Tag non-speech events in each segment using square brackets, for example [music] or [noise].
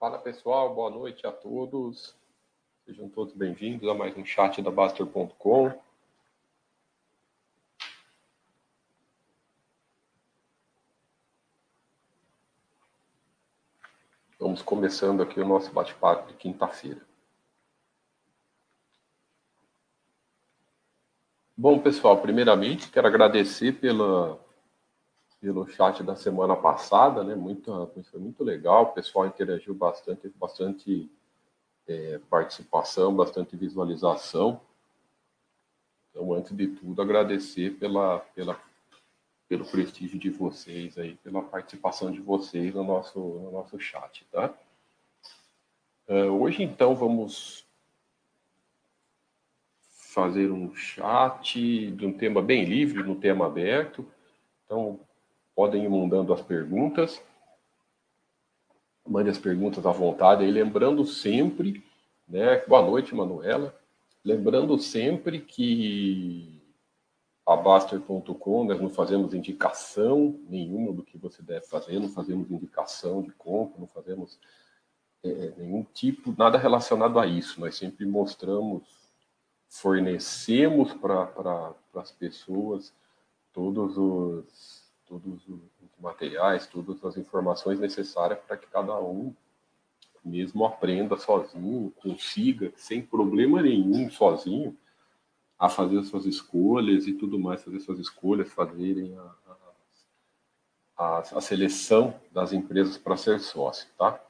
Fala pessoal, boa noite a todos. Sejam todos bem-vindos a mais um chat da Baster.com. Vamos começando aqui o nosso bate-papo de quinta-feira. Bom, pessoal, primeiramente quero agradecer pela, pelo chat da semana passada, né? Muito, foi muito legal, o pessoal interagiu bastante, bastante é, participação, bastante visualização. Então, antes de tudo, agradecer pela, pela, pelo prestígio de vocês aí, pela participação de vocês no nosso, no nosso chat, tá? Uh, hoje, então, vamos fazer um chat de um tema bem livre, no um tema aberto. Então, podem ir mandando as perguntas. Mande as perguntas à vontade. E lembrando sempre, né? Boa noite, Manuela. Lembrando sempre que a Baster.com nós não fazemos indicação nenhuma do que você deve fazer, não fazemos indicação de compra, não fazemos é, nenhum tipo, nada relacionado a isso. Nós sempre mostramos fornecemos para pra, as pessoas todos os, todos os materiais, todas as informações necessárias para que cada um mesmo aprenda sozinho, consiga, sem problema nenhum, sozinho, a fazer as suas escolhas e tudo mais, fazer suas escolhas, fazerem a, a, a seleção das empresas para ser sócio, tá?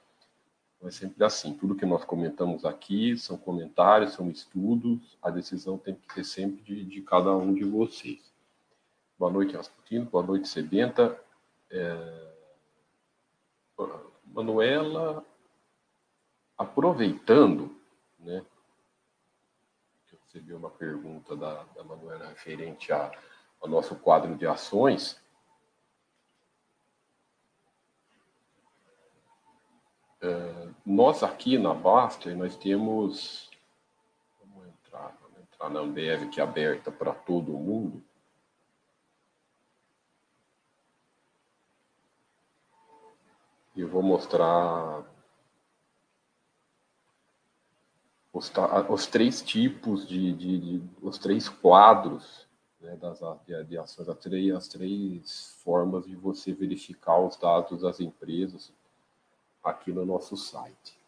é sempre assim. Tudo que nós comentamos aqui são comentários, são estudos. A decisão tem que ser sempre de, de cada um de vocês. Boa noite, Rasputino. Boa noite, Sebenta. É... Manuela, aproveitando, né? Eu recebi uma pergunta da, da Manuela referente a, ao nosso quadro de ações. É, nós aqui na Baster, nós temos. Vamos entrar, vamos entrar na Ambev, que é aberta para todo mundo. E vou mostrar os, os três tipos de, de, de, os três quadros né, das de, de ações, as três, as três formas de você verificar os dados das empresas aqui no nosso site.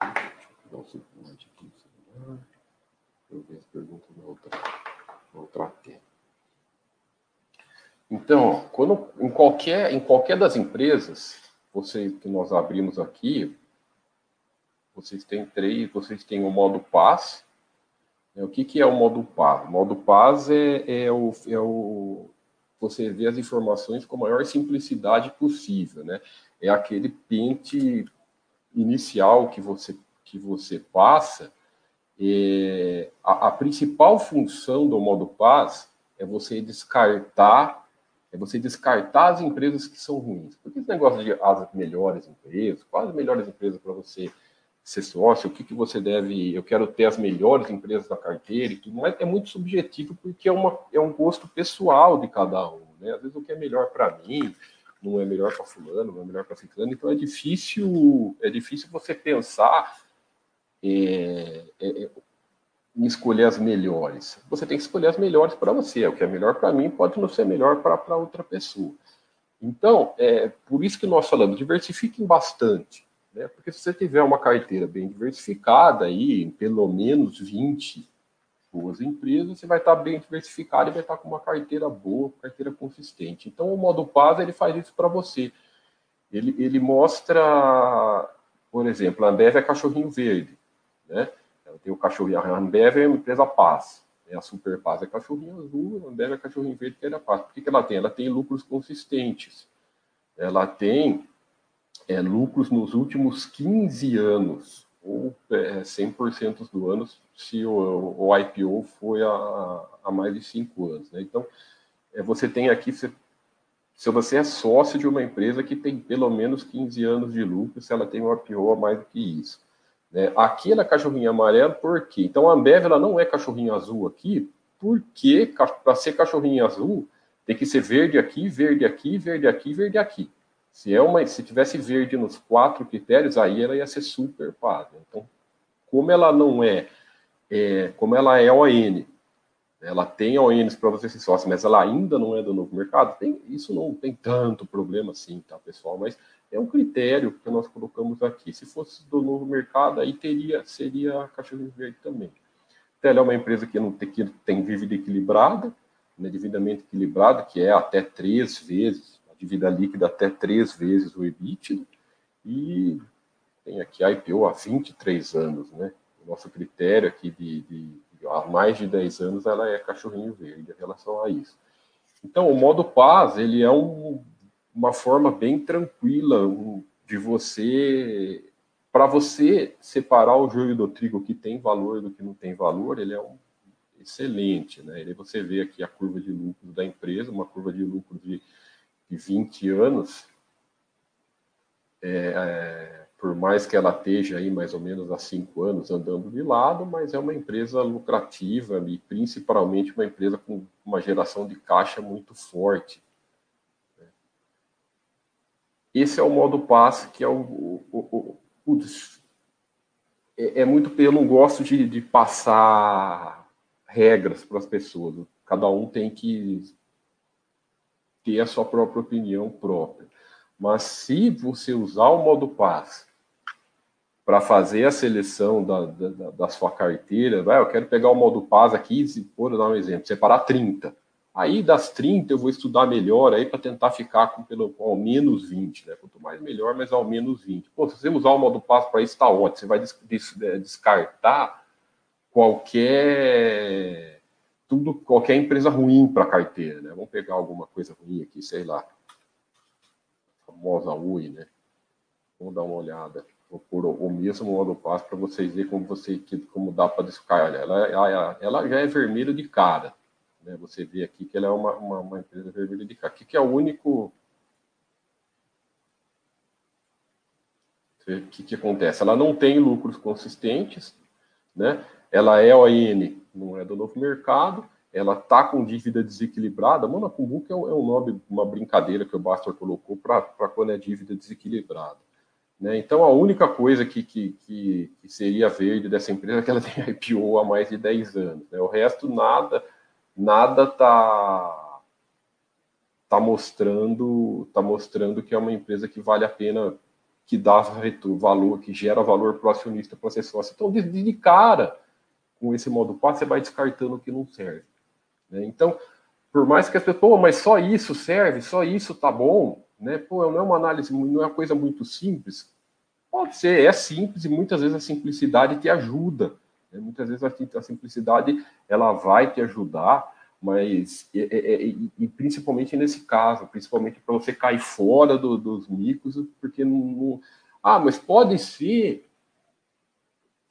Deixa eu um aqui celular. Eu ver as perguntas na outra, na outra tela. Então, quando, em, qualquer, em qualquer das empresas você, que nós abrimos aqui, vocês têm três, vocês têm o modo paz. O que, que é o modo paz? O modo paz é, é, o, é o, você vê as informações com a maior simplicidade possível, né? É aquele pente inicial que você, que você passa. É, a, a, principal função do modo paz é você descartar é você descartar as empresas que são ruins. Porque esse negócio de as melhores empresas, quais as melhores empresas para você ser sócio, o que, que você deve. Eu quero ter as melhores empresas da carteira e tudo mais, é muito subjetivo, porque é, uma, é um gosto pessoal de cada um. Né? Às vezes o que é melhor para mim não é melhor para fulano, não é melhor para ciclano, então é difícil, é difícil você pensar é, é, em escolher as melhores. Você tem que escolher as melhores para você. O que é melhor para mim pode não ser melhor para outra pessoa. Então, é por isso que nós falamos, diversifiquem bastante. Né? Porque se você tiver uma carteira bem diversificada, aí, pelo menos 20 boas empresas, você vai estar bem diversificado e vai estar com uma carteira boa, carteira consistente. Então, o modo Paz ele faz isso para você. Ele, ele mostra, por exemplo, a Ambev é cachorrinho verde, né? Tem o cachorrinho, a Ambev é uma empresa Paz, né? a Super Paz é cachorrinho azul, a Ambev é cachorrinho verde, que é a Paz. Por que, que ela tem? Ela tem lucros consistentes. Ela tem é, lucros nos últimos 15 anos, ou é, 100% do ano, se o, o IPO foi há, mais de 5 anos. Né? Então, é, você tem aqui, se, se você é sócio de uma empresa que tem pelo menos 15 anos de lucro, se ela tem um IPO a mais do que isso. Né? Aqui na cachorrinha amarela, por quê? Então, a Ambev ela não é cachorrinho azul aqui, porque para ser cachorrinho azul, tem que ser verde aqui, verde aqui, verde aqui, verde aqui. Se, é uma, se tivesse verde nos quatro critérios, aí ela ia ser super paga. Então, como ela não é, é como ela é ON, ela tem ONs para você ser sócio, mas ela ainda não é do novo mercado, tem, isso não tem tanto problema assim, tá, pessoal? Mas é um critério que nós colocamos aqui. Se fosse do novo mercado, aí teria, seria a Cachorro Verde também. Então, ela é uma empresa que, não tem, que tem dívida equilibrada, né, devidamente equilibrada, que é até três vezes, a dívida líquida até três vezes o EBITDA, e tem aqui a IPO há 23 anos, né? O nosso critério aqui de, de há mais de 10 anos ela é cachorrinho verde em relação a isso. Então, o modo paz, ele é um, uma forma bem tranquila de você, para você separar o joio do trigo que tem valor do que não tem valor, ele é um excelente, né? Ele, você vê aqui a curva de lucro da empresa, uma curva de lucro de, de 20 anos, é, é por mais que ela esteja aí mais ou menos há cinco anos andando de lado, mas é uma empresa lucrativa e principalmente uma empresa com uma geração de caixa muito forte. Esse é o modo passe, que é o, o, o, o é, é, muito. Eu não gosto de, de passar regras para as pessoas. Cada um tem que ter a sua própria opinião própria. Mas se você usar o modo passe para fazer a seleção da, da, da, sua carteira, vai, eu quero pegar o modo PAS aqui, se for dar um exemplo, separar 30. Aí das 30 eu vou estudar melhor aí para tentar ficar com pelo ao menos 20, né? Quanto mais melhor, mas ao menos 20. Pô, se você usar o modo PAS para isso, está ótimo. Você vai des, des, é, descartar qualquer tudo, qualquer empresa ruim para carteira, né? Vamos pegar alguma coisa ruim aqui, sei lá. A famosa UI, né? Vamos dar uma olhada por o mesmo modo passo para vocês verem como você como dá para descarregar. Ela, ela, ela, já é vermelho de cara. Né? Você vê aqui que ela é uma, uma, uma empresa vermelha de. O que, é o único. O que, que acontece? Ela não tem lucros consistentes, né? ela é ON, não é do novo mercado, ela está com dívida desequilibrada. Monaco é, um, é um nome, uma brincadeira que o Bastor colocou para quando é dívida desequilibrada. Né? Então, a única coisa que, que, que, que, seria verde dessa empresa é que ela [laughs] tem IPO há mais de 10 anos. Né? O resto, nada nada está tá mostrando tá mostrando que é uma empresa que vale a pena que dá valor que gera valor para o acionista para ser sócio então de, de, cara com esse modo passo você vai descartando o que não serve né? então por mais que as pessoas pô, mas só isso serve só isso tá bom né? Pô, não é uma análise, não é uma coisa muito simples. Pode ser, é simples e muitas vezes a simplicidade te ajuda. Muitas vezes a, simplicidade ela vai te ajudar, mas e, e, e principalmente nesse caso, principalmente para você cair fora do, dos micos, porque não, não, ah, mas pode ser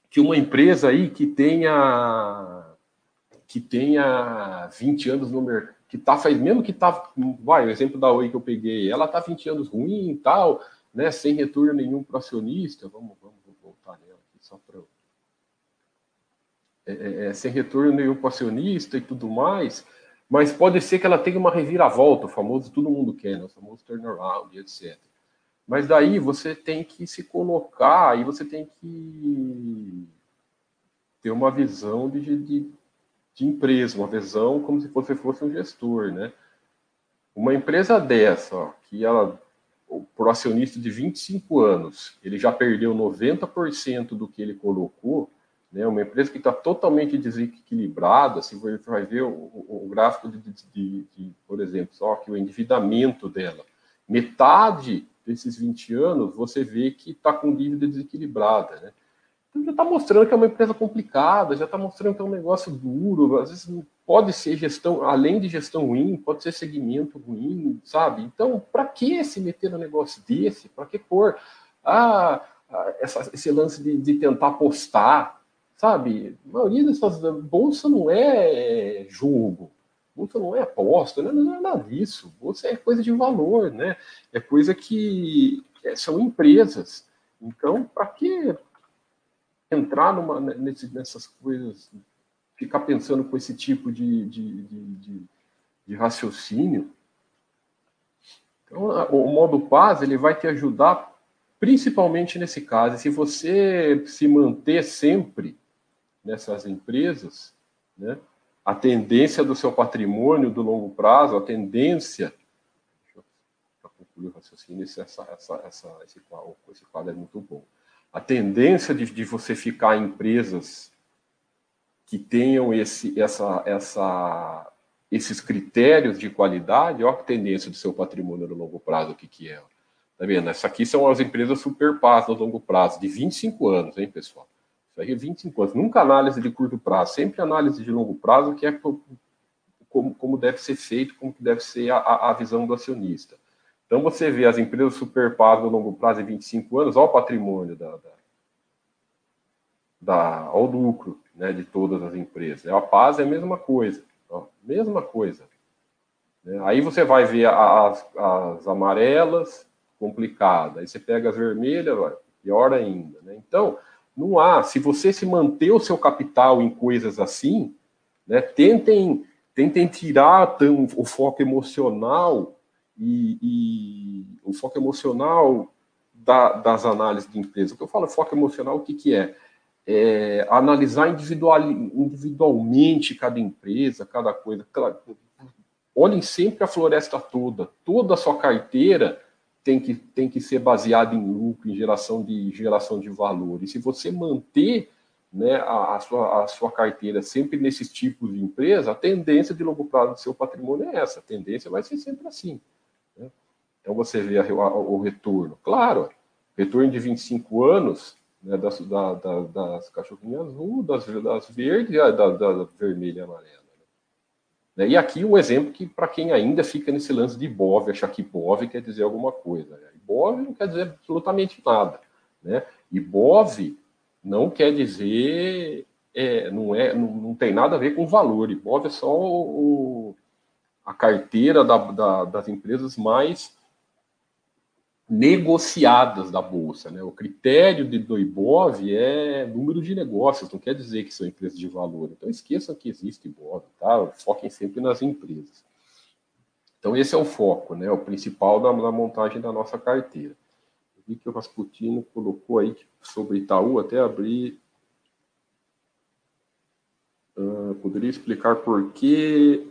que uma empresa aí que tenha que tenha 20 anos no mercado que tá faz mesmo que tá, vai, o exemplo da Oi que eu peguei, ela tá 20 anos ruim e tal, né, sem retorno nenhum para acionista, vamos, vamos voltar nela aqui só para é, é, é, sem retorno nenhum para acionista e tudo mais, mas pode ser que ela tenha uma reviravolta, o famoso todo mundo quer, né, o famoso turnaround, etc. Mas daí você tem que se colocar e você tem que ter uma visão de, de de empresa, uma visão como se você fosse um gestor, né? Uma empresa dessa, ó, que ela, o acionista de 25 anos, ele já perdeu 90% do que ele colocou, né? Uma empresa que está totalmente desequilibrada, se você vai ver o, o, gráfico de, de, de, por exemplo, só que o endividamento dela, metade desses 20 anos, você vê que está com dívida desequilibrada, né? Então já está mostrando que é uma empresa complicada, já está mostrando que é um negócio duro, às vezes pode ser gestão, além de gestão ruim, pode ser segmento ruim, sabe? Então, para que se meter no negócio desse? Para que pôr ah, essa, esse lance de, de, tentar apostar, sabe? A maioria dessas bolsa não é jogo, bolsa não é aposta, não é nada disso. Bolsa é coisa de valor, né? É coisa que é, são empresas. Então, para que entrar numa, nesse, nessas coisas, ficar pensando com esse tipo de, de, de, de, de raciocínio. Então, o modo paz ele vai te ajudar principalmente nesse caso. E se você se manter sempre nessas empresas, né, a tendência do seu patrimônio do longo prazo, a tendência. Eu concluir o raciocínio, essa, essa, essa, esse, quadro, esse quadro é muito bom. A tendência de, de você ficar em empresas que tenham esse, essa, essa, esses critérios de qualidade, olha a tendência do seu patrimônio no longo prazo, o que, que é. Tá vendo? Essa aqui são as empresas super paz no longo prazo, de 25 anos, hein, pessoal? É 25 anos. Nunca análise de curto prazo, sempre análise de longo prazo, que é como, como deve ser feito, como deve ser a, a visão do acionista. Então, você vê as empresas super paz no longo prazo de 25 anos, olha o patrimônio da, da, da o lucro né, de todas as empresas. A paz é a mesma coisa, ó, mesma coisa. Né? Aí você vai ver as, as amarelas, complicada. Aí você pega as vermelhas, pior ainda. Né? Então, não há. Se você se manter o seu capital em coisas assim, né, tentem, tentem tirar tão, o foco emocional e, e o foco emocional da, das análises de empresa. O que eu falo foco emocional, o que, que é? é analisar individual, individualmente cada empresa, cada coisa. Claro, olhem sempre a floresta toda, toda a sua carteira tem que, tem que ser baseado em lucro, em geração de, geração de valor. E se você manter né, a, a, sua, a sua carteira sempre nesses tipos de empresa, a tendência de longo prazo do seu patrimônio é essa. A tendência vai ser sempre assim. Né? Então você vê a, a, o retorno. Claro, retorno de 25 anos né, das, da, da, das cachorrinhas azul, das, das verdes e da, da vermelha e amarela. Né? E aqui um exemplo que, para quem ainda fica nesse lance de BOV, achar que BOV quer dizer alguma coisa. Né? BOV não quer dizer absolutamente nada. Né? E BOV não quer dizer, é, não, é, não, não, tem nada a ver com valor. E BOV é só o, a carteira da, da, das empresas mais negociadas da bolsa. Né? O critério de, do IBOV é número de negócios, não quer dizer que são empresas de valor. Então esqueçam que existe IBOV, tá? foquem sempre nas empresas. Então esse é o foco, né? o principal da, da montagem da nossa carteira. Eu vi que o Rasputino colocou aí sobre Itaú, até abrir. Uh, poderia explicar por quê?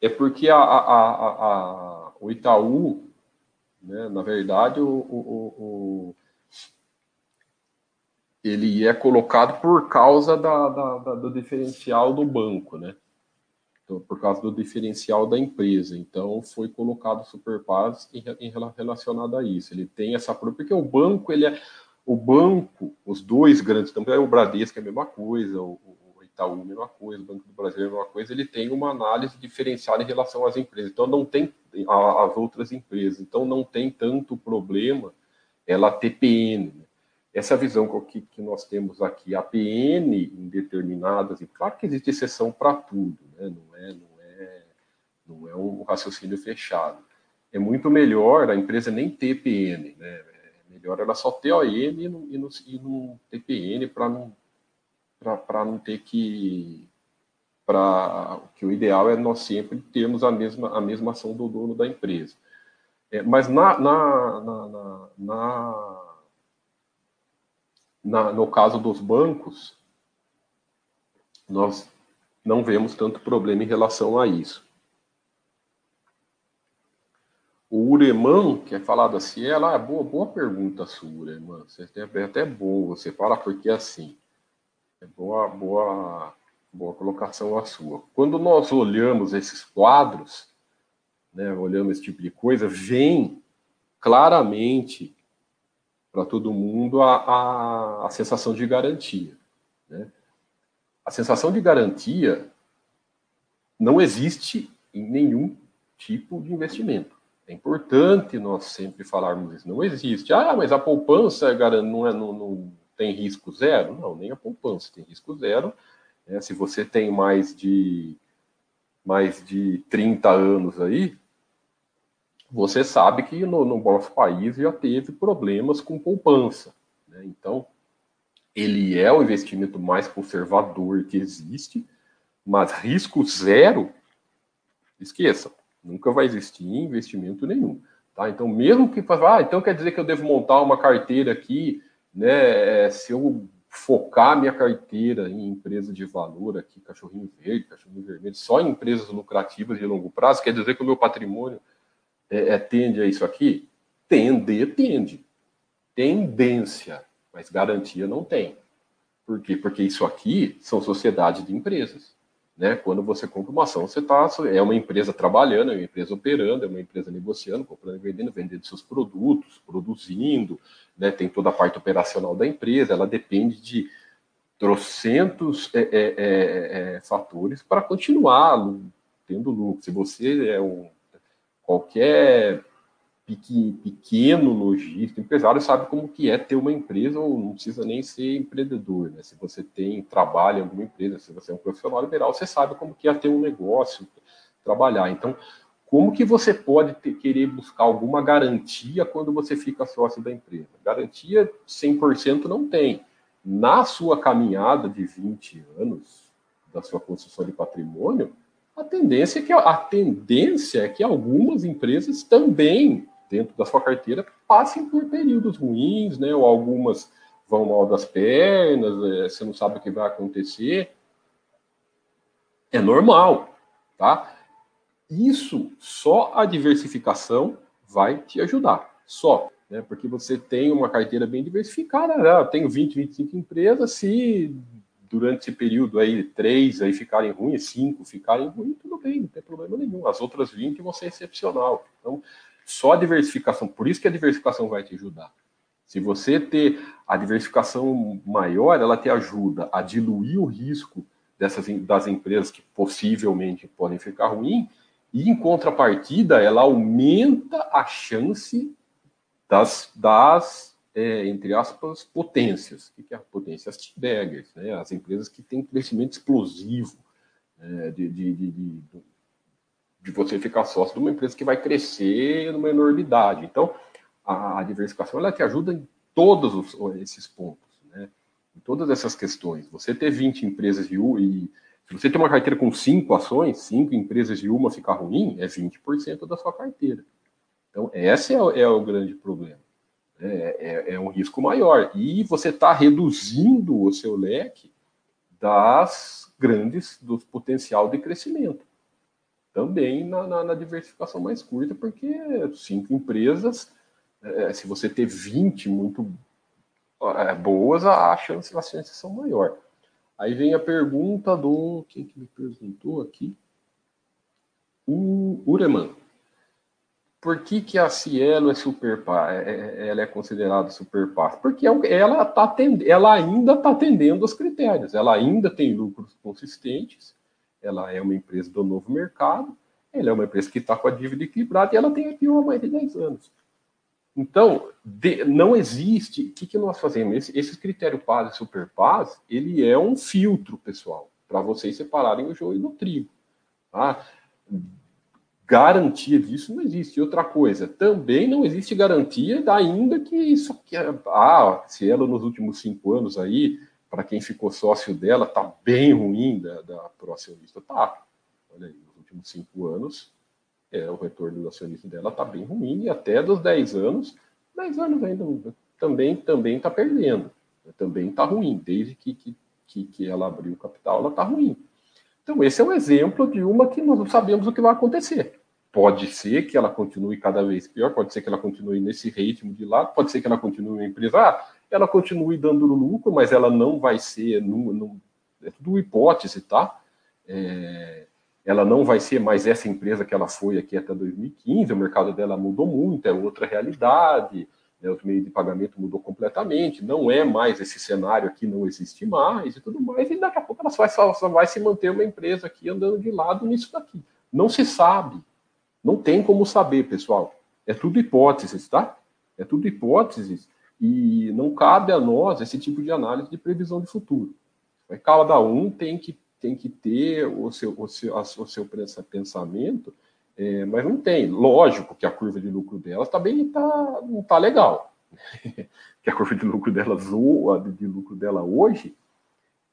É porque a, a, a, a o Itaú, né, na verdade, o, o, o, ele é colocado por causa da, da, da, do diferencial do banco, né? Então, por causa do diferencial da empresa. Então, foi colocado o Superpaz em, em, relacionado a isso. Ele tem essa porque o banco, ele é o banco, os dois grandes, também o Bradesco é a mesma coisa, o, Itaú, mesma coisa, o Banco do Brasil, a mesma coisa, ele tem uma análise diferenciada em relação às empresas. Então, não tem às outras empresas. Então, não tem tanto problema ela ter PN. Né? Essa visão que, nós temos aqui, a PN em determinadas, e claro que existe exceção para tudo, né? não, é, não, é, não é um raciocínio fechado. É muito melhor a empresa nem ter PN, né? É melhor ela só ter OM e não, e não, e não ter PN para não para não ter que para que o ideal é nós sempre termos a mesma a mesma ação do dono da empresa é, mas na, na, na, na, na, no caso dos bancos nós não vemos tanto problema em relação a isso o Ureman, que é falado assim, ela é boa, boa pergunta sua, Ureman. É até bom você falar, porque assim, é boa, boa, boa colocação a sua. Quando nós olhamos esses quadros, né, olhamos esse tipo de coisa, vem claramente para todo mundo a, a, a, sensação de garantia. Né? A sensação de garantia não existe em nenhum tipo de investimento. É importante nós sempre falarmos isso. Não existe. Ah, mas a poupança não é, não, não tem risco zero? Não, nem a poupança tem risco zero. Né? Se você tem mais de mais de 30 anos aí, você sabe que no, no nosso país já teve problemas com poupança. Né? Então, ele é o investimento mais conservador que existe, mas risco zero, esqueça. Nunca vai existir investimento nenhum. Tá? Então, mesmo que ah, então quer dizer que eu devo montar uma carteira aqui, né? Se eu focar minha carteira em empresa de valor aqui, cachorrinho verde, cachorrinho vermelho, só em empresas lucrativas de longo prazo, quer dizer que o meu patrimônio é, é, tende a isso aqui? Tender, tende. Tendência, mas garantia não tem. Por quê? Porque isso aqui são sociedades de empresas. Né? Quando você compra uma ação, você tá, é uma empresa trabalhando, é uma empresa operando, é uma empresa negociando, comprando e vendendo, vendendo seus produtos, produzindo, né? tem toda a parte operacional da empresa, ela depende de trocentos é, é, é, é fatores para continuar tendo lucro. Se você é um qualquer pequeno lojista, empresário sabe como que é ter uma empresa ou não precisa nem ser empreendedor, né? Se você tem trabalho em alguma empresa, se você é um profissional liberal, você sabe como que é ter um negócio, trabalhar. Então, como que você pode ter, querer buscar alguma garantia quando você fica sócio da empresa? Garantia 100% não tem. Na sua caminhada de 20 anos da sua construção de patrimônio, a tendência é que a tendência é que algumas empresas também dentro da sua carteira passem por períodos ruins, né? Ou algumas vão mal das pernas, é, você não sabe o que vai acontecer. É normal, tá? Isso só a diversificação vai te ajudar. Só, né? Porque você tem uma carteira bem diversificada, né? eu tenho 20, 25 empresas, se durante esse período aí, três aí ficarem ruins, cinco ficarem ruins, tudo bem, não tem problema nenhum. As outras 20 vão ser excepcional. Então, só a diversificação, por isso que a diversificação vai te ajudar. Se você ter a diversificação maior, ela te ajuda a diluir o risco dessas das empresas que possivelmente podem ficar ruins, e em contrapartida, ela aumenta a chance das, das é, entre aspas, potências. O que é a potência? As T-Baggers, né? as empresas que têm crescimento explosivo é, de, de, de, de de você ficar sócio de uma empresa que vai crescer numa enormidade. Então, a, diversificação ela te ajuda em todos os, esses pontos, né? em todas essas questões. Você ter 20 empresas de uma e se você tem uma carteira com cinco ações, cinco empresas de uma ficar ruim, é 20% da sua carteira. Então, esse é, é o grande problema. É, é, é, um risco maior. E você está reduzindo o seu leque das grandes, do potencial de crescimento também na, na, na diversificação mais curta, porque cinco empresas, é, se você ter 20 muito é, boas, a chance, as chances são maior. Aí vem a pergunta do. Quem que me perguntou aqui? O Ureman. Por que, que a Cielo é super é, é, ela é considerada super par? Porque ela, tá ela ainda está atendendo os critérios, ela ainda tem lucros consistentes, ela é uma empresa do novo mercado, ela é uma empresa que está com a dívida equilibrada e ela tem aqui uma mais de 10 anos. Então, de, não existe. O que, que nós fazemos? Esse, esse critério PAS e Super PAS, ele é um filtro, pessoal, para vocês separarem o joio do trigo. Tá? Garantia disso não existe. Outra coisa, também não existe garantia, ainda que isso aqui. Ah, se ela nos últimos cinco anos aí para quem ficou sócio dela, tá bem ruim da, da pro acionista. Tá. Olha aí, nos últimos cinco anos, é, o retorno do acionista dela tá bem ruim, e até dos 10 anos, 10 anos ainda também também está perdendo. Também está ruim, desde que, que, que, ela abriu o capital, ela está ruim. Então, esse é um exemplo de uma que nós não sabemos o que vai acontecer. Pode ser que ela continue cada vez pior, pode ser que ela continue nesse ritmo de lá, pode ser que ela continue uma empresa. Ah, ela continue dando lucro, mas ela não vai ser, é tudo hipótese, tá? É, ela não vai ser mais essa empresa que ela foi aqui até 2015, o mercado dela mudou muito, é outra realidade, né, os meios de pagamento mudou completamente, não é mais esse cenário aqui, não existe mais e tudo mais, e daqui a pouco ela só vai, só vai se manter uma empresa aqui andando de lado nisso daqui. Não se sabe, não tem como saber, pessoal. É tudo hipóteses, tá? É tudo hipóteses e não cabe a nós esse tipo de análise de previsão de futuro. Cada um tem que, tem que ter o seu, o seu, o seu pensamento, é, mas não tem. Lógico que a curva de lucro dela também tá, não está legal. [laughs] que a curva de lucro dela, zoa, de lucro dela hoje,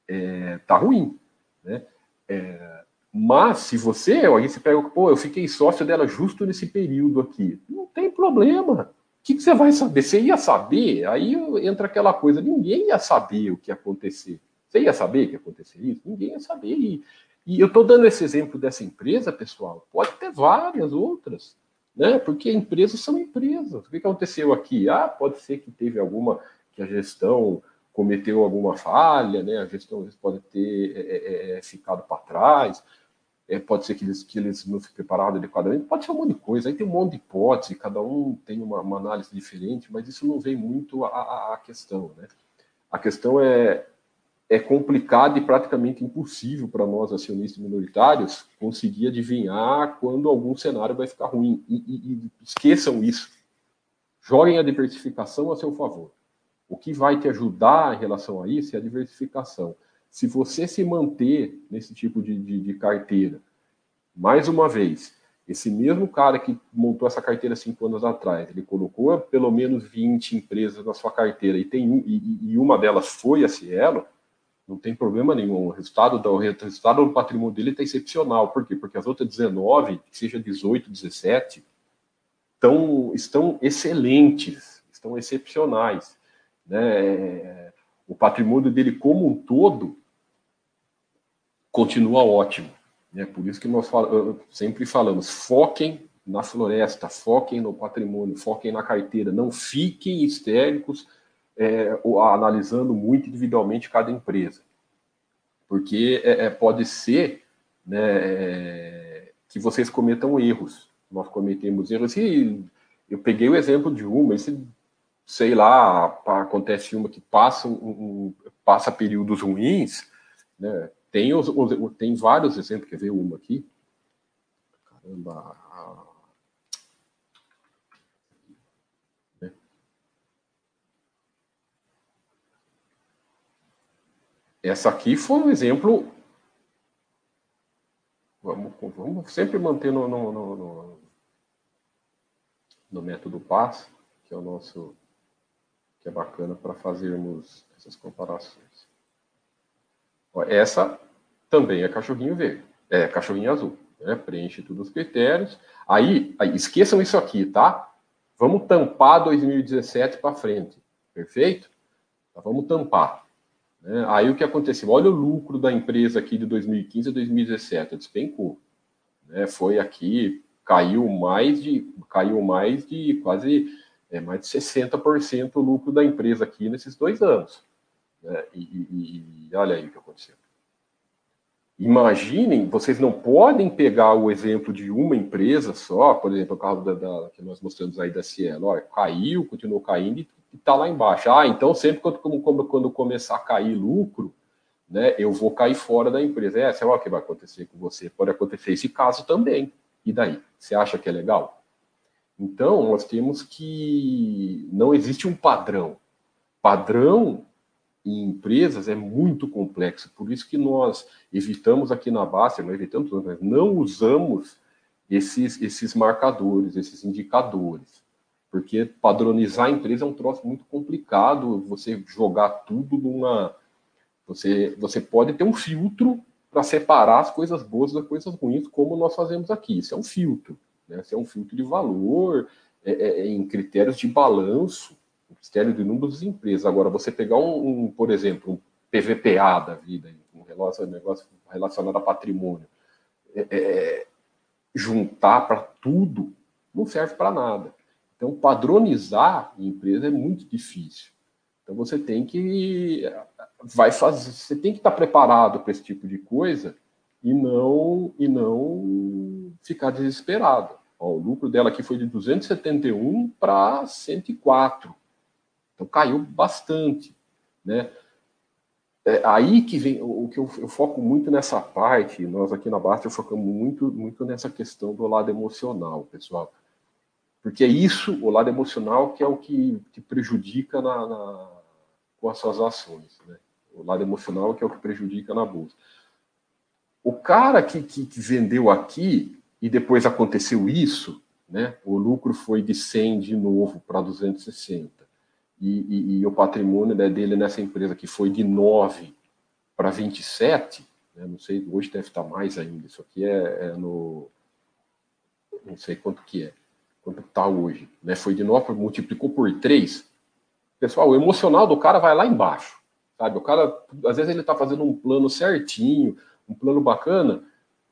está é, tá ruim. Né? É, Mas se você, aí você pega, pô, eu fiquei sócio dela justo nesse período aqui. Não tem problema. O que, que você vai saber? Você ia saber? Aí entra aquela coisa, ninguém ia saber o que ia acontecer. Você ia saber que ia acontecer isso? Ninguém ia saber. E, e eu estou dando esse exemplo dessa empresa, pessoal. Pode ter várias outras, né? Porque empresas são empresas. O que aconteceu aqui? Ah, pode ser que teve alguma que a gestão cometeu alguma falha, né? A gestão pode ter é, é, é ficado para trás é, pode ser que eles, que eles não fiquem preparados adequadamente, pode ser um monte de coisa, aí tem um monte de hipótese, cada um tem uma, uma análise diferente, mas isso não vem muito a, a, questão, né? A questão é, é complicado e praticamente impossível para nós, acionistas minoritários, conseguir adivinhar quando algum cenário vai ficar ruim. E, e, e esqueçam isso. Joguem a diversificação a seu favor. O que vai te ajudar em relação a isso é a diversificação. Se você se manter nesse tipo de, de, de carteira, mais uma vez, esse mesmo cara que montou essa carteira cinco anos atrás, ele colocou pelo menos 20 empresas na sua carteira e, tem e, e uma delas foi a Cielo, não tem problema nenhum. O resultado do, o resultado do patrimônio dele está excepcional. Por quê? Porque as outras 19, que seja 18, 17, estão, estão excelentes, estão excepcionais. Né? O patrimônio dele como um todo continua ótimo. Né? Por isso que nós sempre falamos, foquem na floresta, foquem no patrimônio, foquem na carteira, não fiquem histéricos é, analisando muito individualmente cada empresa. Porque é, é pode ser né, é, que vocês cometam erros. Nós cometemos erros. E eu peguei o exemplo de uma, esse, sei lá, acontece uma que passa, um, passa períodos ruins, né? Tem, os, os, tem vários exemplos, quer ver uma aqui? Caramba. Essa aqui foi um exemplo. Vamos, vamos sempre manter no, no, no, no método PAS, que é o nosso que é bacana para fazermos essas comparações. Essa também é cachorrinho verde, é cachorrinho azul. Né? Preenche todos os critérios. Aí, aí, esqueçam isso aqui, tá? Vamos tampar 2017 para frente, perfeito? Tá, vamos tampar. Né? Aí o que aconteceu? Olha o lucro da empresa aqui de 2015 a 2017, despencou. Né? Foi aqui, caiu mais de, caiu mais de quase é, mais de 60% o lucro da empresa aqui nesses dois anos. Né? E, e, e, olha aí o que aconteceu. Imaginem, vocês não podem pegar o exemplo de uma empresa só, por exemplo, o caso da, da que nós mostramos aí da Cielo, olha, caiu, continuou caindo e está lá embaixo. Ah, então sempre quando, quando, quando começar a cair lucro, né, eu vou cair fora da empresa. É, sei lá o que vai acontecer com você. Pode acontecer esse caso também. E daí? Você acha que é legal? Então, nós temos que. Não existe um padrão. Padrão em empresas é muito complexo. Por isso que nós evitamos aqui na base, não evitamos, não usamos esses, esses marcadores, esses indicadores. Porque padronizar a empresa é um troço muito complicado, você jogar tudo numa. Você, você pode ter um filtro para separar as coisas boas das coisas ruins, como nós fazemos aqui. Isso é um filtro. Né? Isso é um filtro de valor, é, é, é em critérios de balanço critério de números de empresas. Agora, você pegar um, um, por exemplo, um PVPA da vida, um negócio relacionado a patrimônio, é, é, juntar para tudo, não serve para nada. Então, padronizar em empresa é muito difícil. Então, você tem que vai fazer, você tem que estar preparado para esse tipo de coisa e não e não ficar desesperado. Ó, o lucro dela aqui foi de 271 para 104. Então caiu bastante, né? É aí que vem o que eu, eu, foco muito nessa parte. Nós aqui na Basta focamos muito, muito nessa questão do lado emocional, pessoal, porque é isso, o lado emocional, que é o que, prejudica na, na, com as suas ações, né? O lado emocional que é o que prejudica na bolsa. O cara que, que, que vendeu aqui e depois aconteceu isso, né? O lucro foi de 100 de novo para 260 e, e, e o patrimônio né, dele nessa empresa que foi de 9 para 27, né? não sei, hoje deve estar mais ainda, isso aqui é, é no, não sei quanto que é, quanto está hoje, né? foi de 9, multiplicou por 3, pessoal, o emocional do cara vai lá embaixo, sabe, o cara, às vezes ele está fazendo um plano certinho, um plano bacana,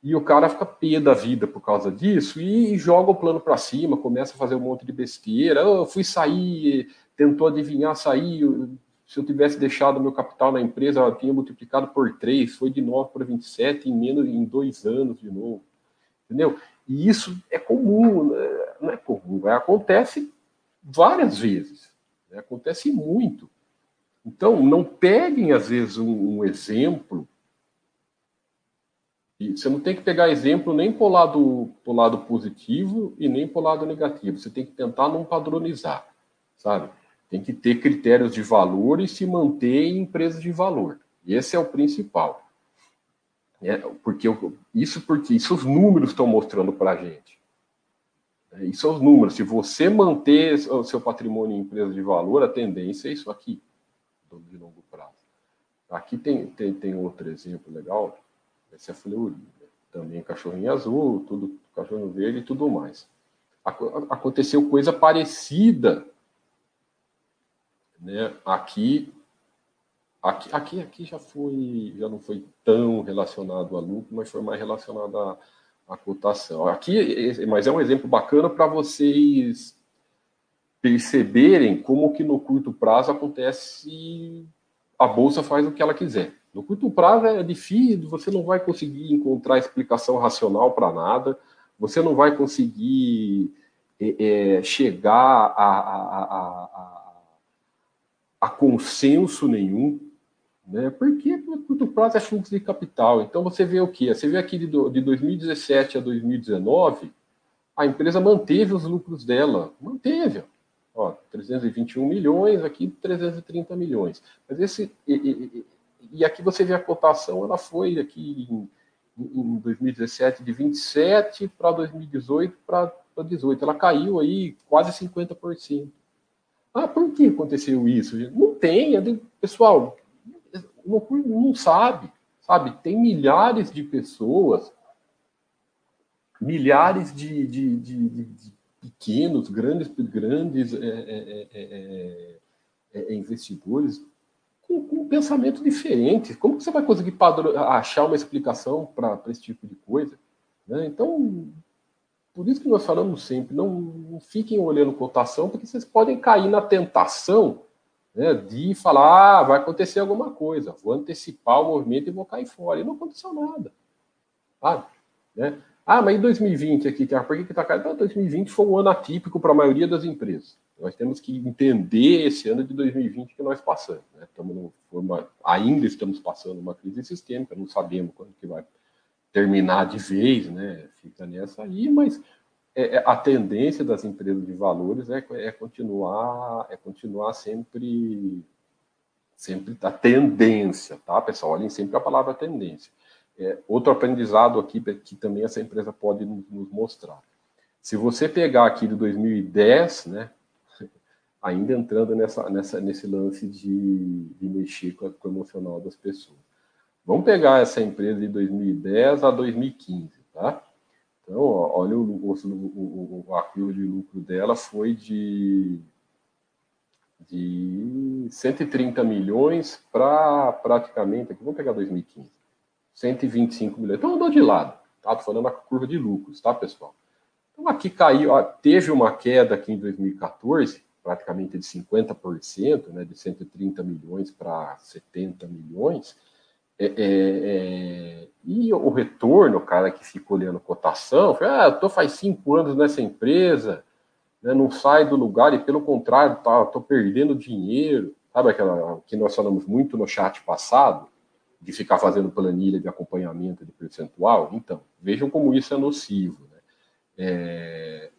e o cara fica pé da vida por causa disso e joga o plano para cima, começa a fazer um monte de besteira. Eu fui sair, tentou adivinhar, sair. Se eu tivesse deixado meu capital na empresa, eu tinha multiplicado por 3, foi de 9 para 27 em menos em dois anos de novo. Entendeu? E isso é comum, né? não é comum, é, acontece várias vezes, né? acontece muito. Então, não peguem, às vezes, um, um exemplo e você não tem que pegar exemplo nem para o lado, lado positivo e nem para o lado negativo. Você tem que tentar não padronizar, sabe? Tem que ter critérios de valor e se manter em empresas de valor. Esse é o principal. É, porque isso porque isso os números estão mostrando para a gente. É, isso são os números. Se você manter o seu patrimônio em empresa de valor, a tendência é isso aqui, de longo prazo. Aqui tem, tem, tem outro exemplo legal essa é a fleuria. Também cachorrinho azul, tudo cachorro verde e tudo mais. Aconteceu coisa parecida né? aqui, aqui, aqui, aqui já foi, já não foi tão relacionado a lucro, mas foi mais relacionado à, à cotação. Aqui, mas é um exemplo bacana para vocês perceberem como que no curto prazo acontece, a bolsa faz o que ela quiser. No curto prazo é difícil, você não vai conseguir encontrar explicação racional para nada, você não vai conseguir é, é, chegar a, a, a, a, consenso nenhum, né? porque no curto prazo é fluxo de capital. Então você vê o que? Você vê aqui de, de 2017 a 2019, a empresa manteve os lucros dela, manteve. Ó, 321 milhões, aqui 330 milhões. Mas esse, e aqui você vê a cotação, ela foi aqui em, em 2017 de 27 para 2018 para 18. Ela caiu aí quase 50%. Ah, por que aconteceu isso? Não tem, é pessoal, não, não sabe, sabe? Tem milhares de pessoas, milhares de, de, de, de pequenos, grandes, grandes é, é, é, é investidores com, com um pensamento diferente. Como que você vai conseguir achar uma explicação para esse tipo de coisa? Né? Então, por isso que nós falamos sempre, não, não, fiquem olhando cotação, porque vocês podem cair na tentação né, de falar, ah, vai acontecer alguma coisa, vou antecipar o movimento e vou cair fora. E não aconteceu nada. Sabe? Né? Ah, mas em 2020 aqui, por que está caindo? 2020 foi um ano atípico para a maioria das empresas. Nós temos que entender esse ano de 2020 que nós passamos. Né? Estamos uma, ainda estamos passando uma crise sistêmica, não sabemos quando que vai terminar de vez, né? Fica nessa aí, mas é, é, a tendência das empresas de valores é, é continuar é continuar sempre sempre a tendência, tá, pessoal? Olhem sempre a palavra tendência. É, outro aprendizado aqui que também essa empresa pode nos mostrar. Se você pegar aqui de 2010, né, ainda entrando nessa, nessa, nesse lance de, de mexer com, com, o emocional das pessoas. Vamos pegar essa empresa de 2010 a 2015, tá? Então, olha o, o, o, o acúmulo de lucro dela foi de, de 130 milhões para praticamente, aqui, vamos pegar 2015, 125 milhões. Então, andou de lado, tá? Tô falando a curva de lucros, tá, pessoal? Então, aqui caiu, ó, teve uma queda aqui em 2014, praticamente de 50%, né, de 130 milhões para 70 milhões, é, é, é, e o retorno, cara que fica olhando cotação, foi, ah, eu tô faz cinco anos nessa empresa, né, não sai do lugar, e pelo contrário, tá, tô perdendo dinheiro, sabe aquela que nós falamos muito no chat passado, de ficar fazendo planilha de acompanhamento de percentual? Então, vejam como isso é nocivo. Né? É,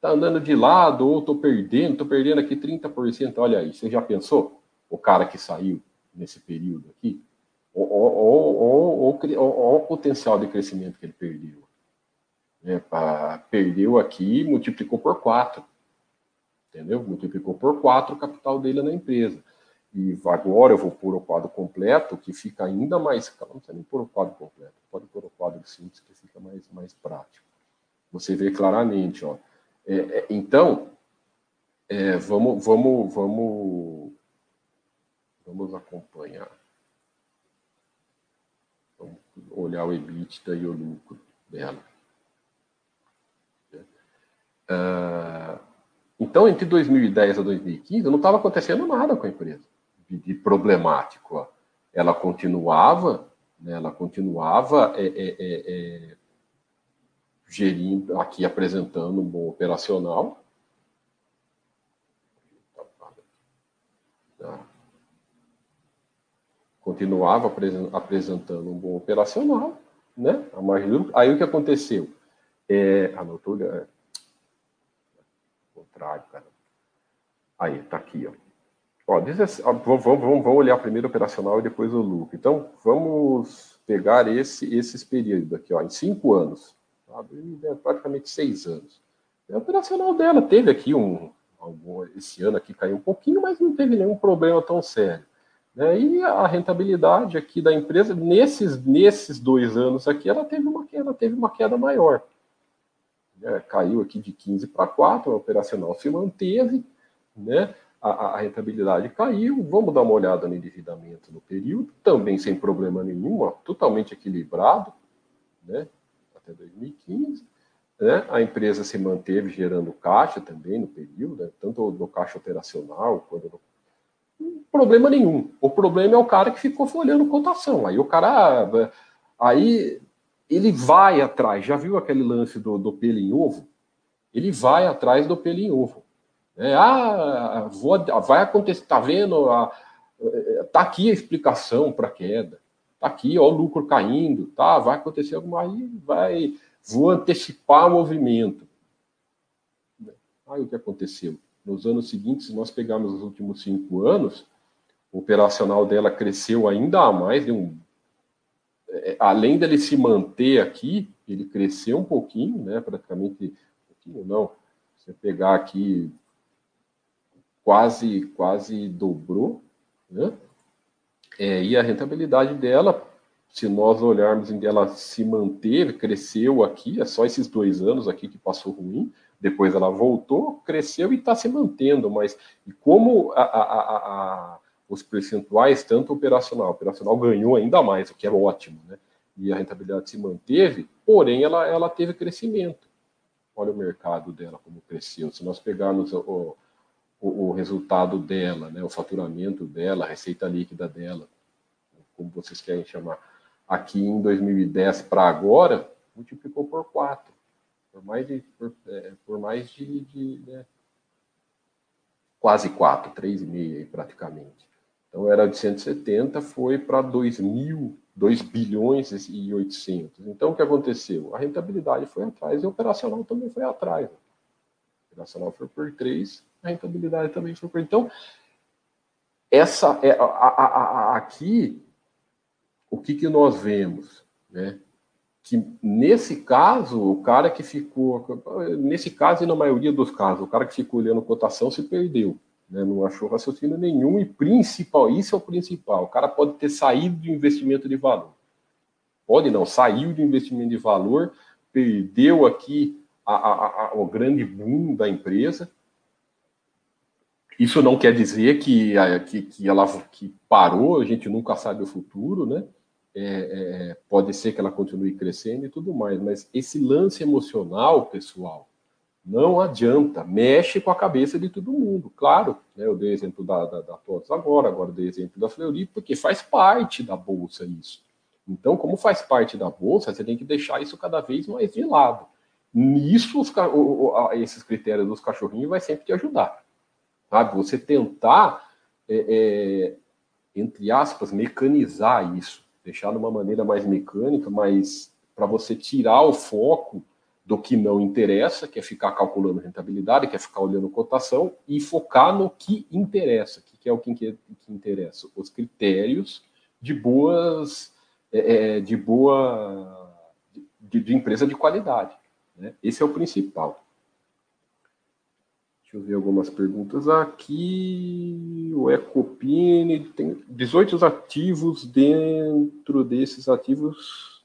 tá andando de lado, ou tô perdendo, tô perdendo aqui 30%, olha aí, você já pensou? O cara que saiu nesse período aqui, olha o potencial de crescimento que ele perdeu. É, pra, perdeu aqui, multiplicou por 4. Entendeu? Multiplicou por 4 o capital dele na empresa. e agora eu vou pôr o quadro completo, que fica ainda mais. Não precisa nem pôr o quadro completo, pode pôr o quadro simples, que fica mais, mais prático. Você vê claramente, ó. É, é, então, é, vamos, vamos, vamos, vamos acompanhar. Vamos olhar o EBITDA e o lucro dela. Uh, então, entre 2010 a 2015, não estava acontecendo nada com a empresa de, problemático. Ela continuava, né, ela continuava é, é, é, é gerindo, aqui apresentando um bom operacional. Continuava apresentando um bom operacional, né? A margem Aí o que aconteceu? É, anotou, é, contrário, cara. Aí, tá aqui, ó. Ó, diz vamos, vamos, vamos olhar primeiro o operacional e depois o lucro. Então, vamos pegar esse, esses períodos aqui, ó, em cinco anos, sabe? É praticamente seis anos. O operacional dela teve aqui um, esse ano aqui caiu um pouquinho, mas não teve nenhum problema tão sério. Né? E a rentabilidade aqui da empresa, nesses, nesses dois anos aqui, ela teve uma queda, teve uma queda maior. É, caiu aqui de 15 para 4, o operacional se manteve, né? a, a, rentabilidade caiu. Vamos dar uma olhada no endividamento no período, também sem problema nenhum, totalmente equilibrado, né? até 2015. Né? A empresa se manteve gerando caixa também no período, né? tanto no caixa operacional quanto no problema nenhum. O problema é o cara que ficou folhando cotação. Aí o cara. Aí ele vai atrás. Já viu aquele lance do, do pelo em ovo? Ele vai atrás do pelo em ovo. É, ah, vou, vai acontecer, tá vendo? A, tá aqui a explicação para a queda. Tá aqui, ó, o lucro caindo, tá? Vai acontecer alguma aí, vai, vou antecipar o movimento. Aí o que aconteceu? Nos anos seguintes, se nós pegarmos os últimos cinco anos, o operacional dela cresceu ainda mais, de um, é, além dele se manter aqui, ele cresceu um pouquinho, né? Praticamente, um não. Você pegar aqui quase, quase dobrou, né? É, e a rentabilidade dela, se nós olharmos em ela se manteve, cresceu aqui, é só esses dois anos aqui que passou ruim, depois ela voltou, cresceu e está se mantendo, mas como a, a, a, os percentuais, tanto operacional, operacional ganhou ainda mais, o que é ótimo, né? E a rentabilidade se manteve, porém ela, ela teve crescimento. Olha o mercado dela como cresceu. Se nós pegarmos o, o, o, resultado dela, né, o faturamento dela, a receita líquida dela, como vocês querem chamar, aqui em 2010 para agora, multiplicou por 4, por mais de, por, é, por mais de, de né, quase 4, 3,5 praticamente. Então era de 170, foi para 2 mil, 2 bilhões e 800. Então o que aconteceu? A rentabilidade foi atrás e o operacional também foi atrás. O operacional foi por 3, a rentabilidade também foi por. Então, essa é a, a, a, aqui o que, que nós vemos, né? Que nesse caso, o cara que ficou, nesse caso e na maioria dos casos, o cara que ficou olhando cotação se perdeu, né? Não achou raciocínio nenhum e principal, isso é o principal. O cara pode ter saído de investimento de valor, pode não, saiu de investimento de valor, perdeu aqui a, a, a, o grande boom da empresa, isso não quer dizer que, que, que ela que parou, a gente nunca sabe o futuro, né? É, é, pode ser que ela continue crescendo e tudo mais, mas esse lance emocional, pessoal, não adianta, mexe com a cabeça de todo mundo. Claro, né, eu dei exemplo da, da, da TOTS agora, agora dei exemplo da Fleury, porque faz parte da bolsa isso. Então, como faz parte da bolsa, você tem que deixar isso cada vez mais de lado. Nisso, os, esses critérios dos cachorrinhos vai sempre te ajudar sabe? Você tentar, é, é, entre aspas, mecanizar isso, deixar de uma maneira mais mecânica, mas para você tirar o foco do que não interessa, que é ficar calculando rentabilidade, que é ficar olhando cotação, e focar no que interessa, que, é o que, que, interessa, os critérios de boas, é, é, de boa, de, de, empresa de qualidade. Né? Esse é o principal. Deixa eu ver algumas perguntas aqui. O Ecopine tem 18 ativos dentro desses ativos.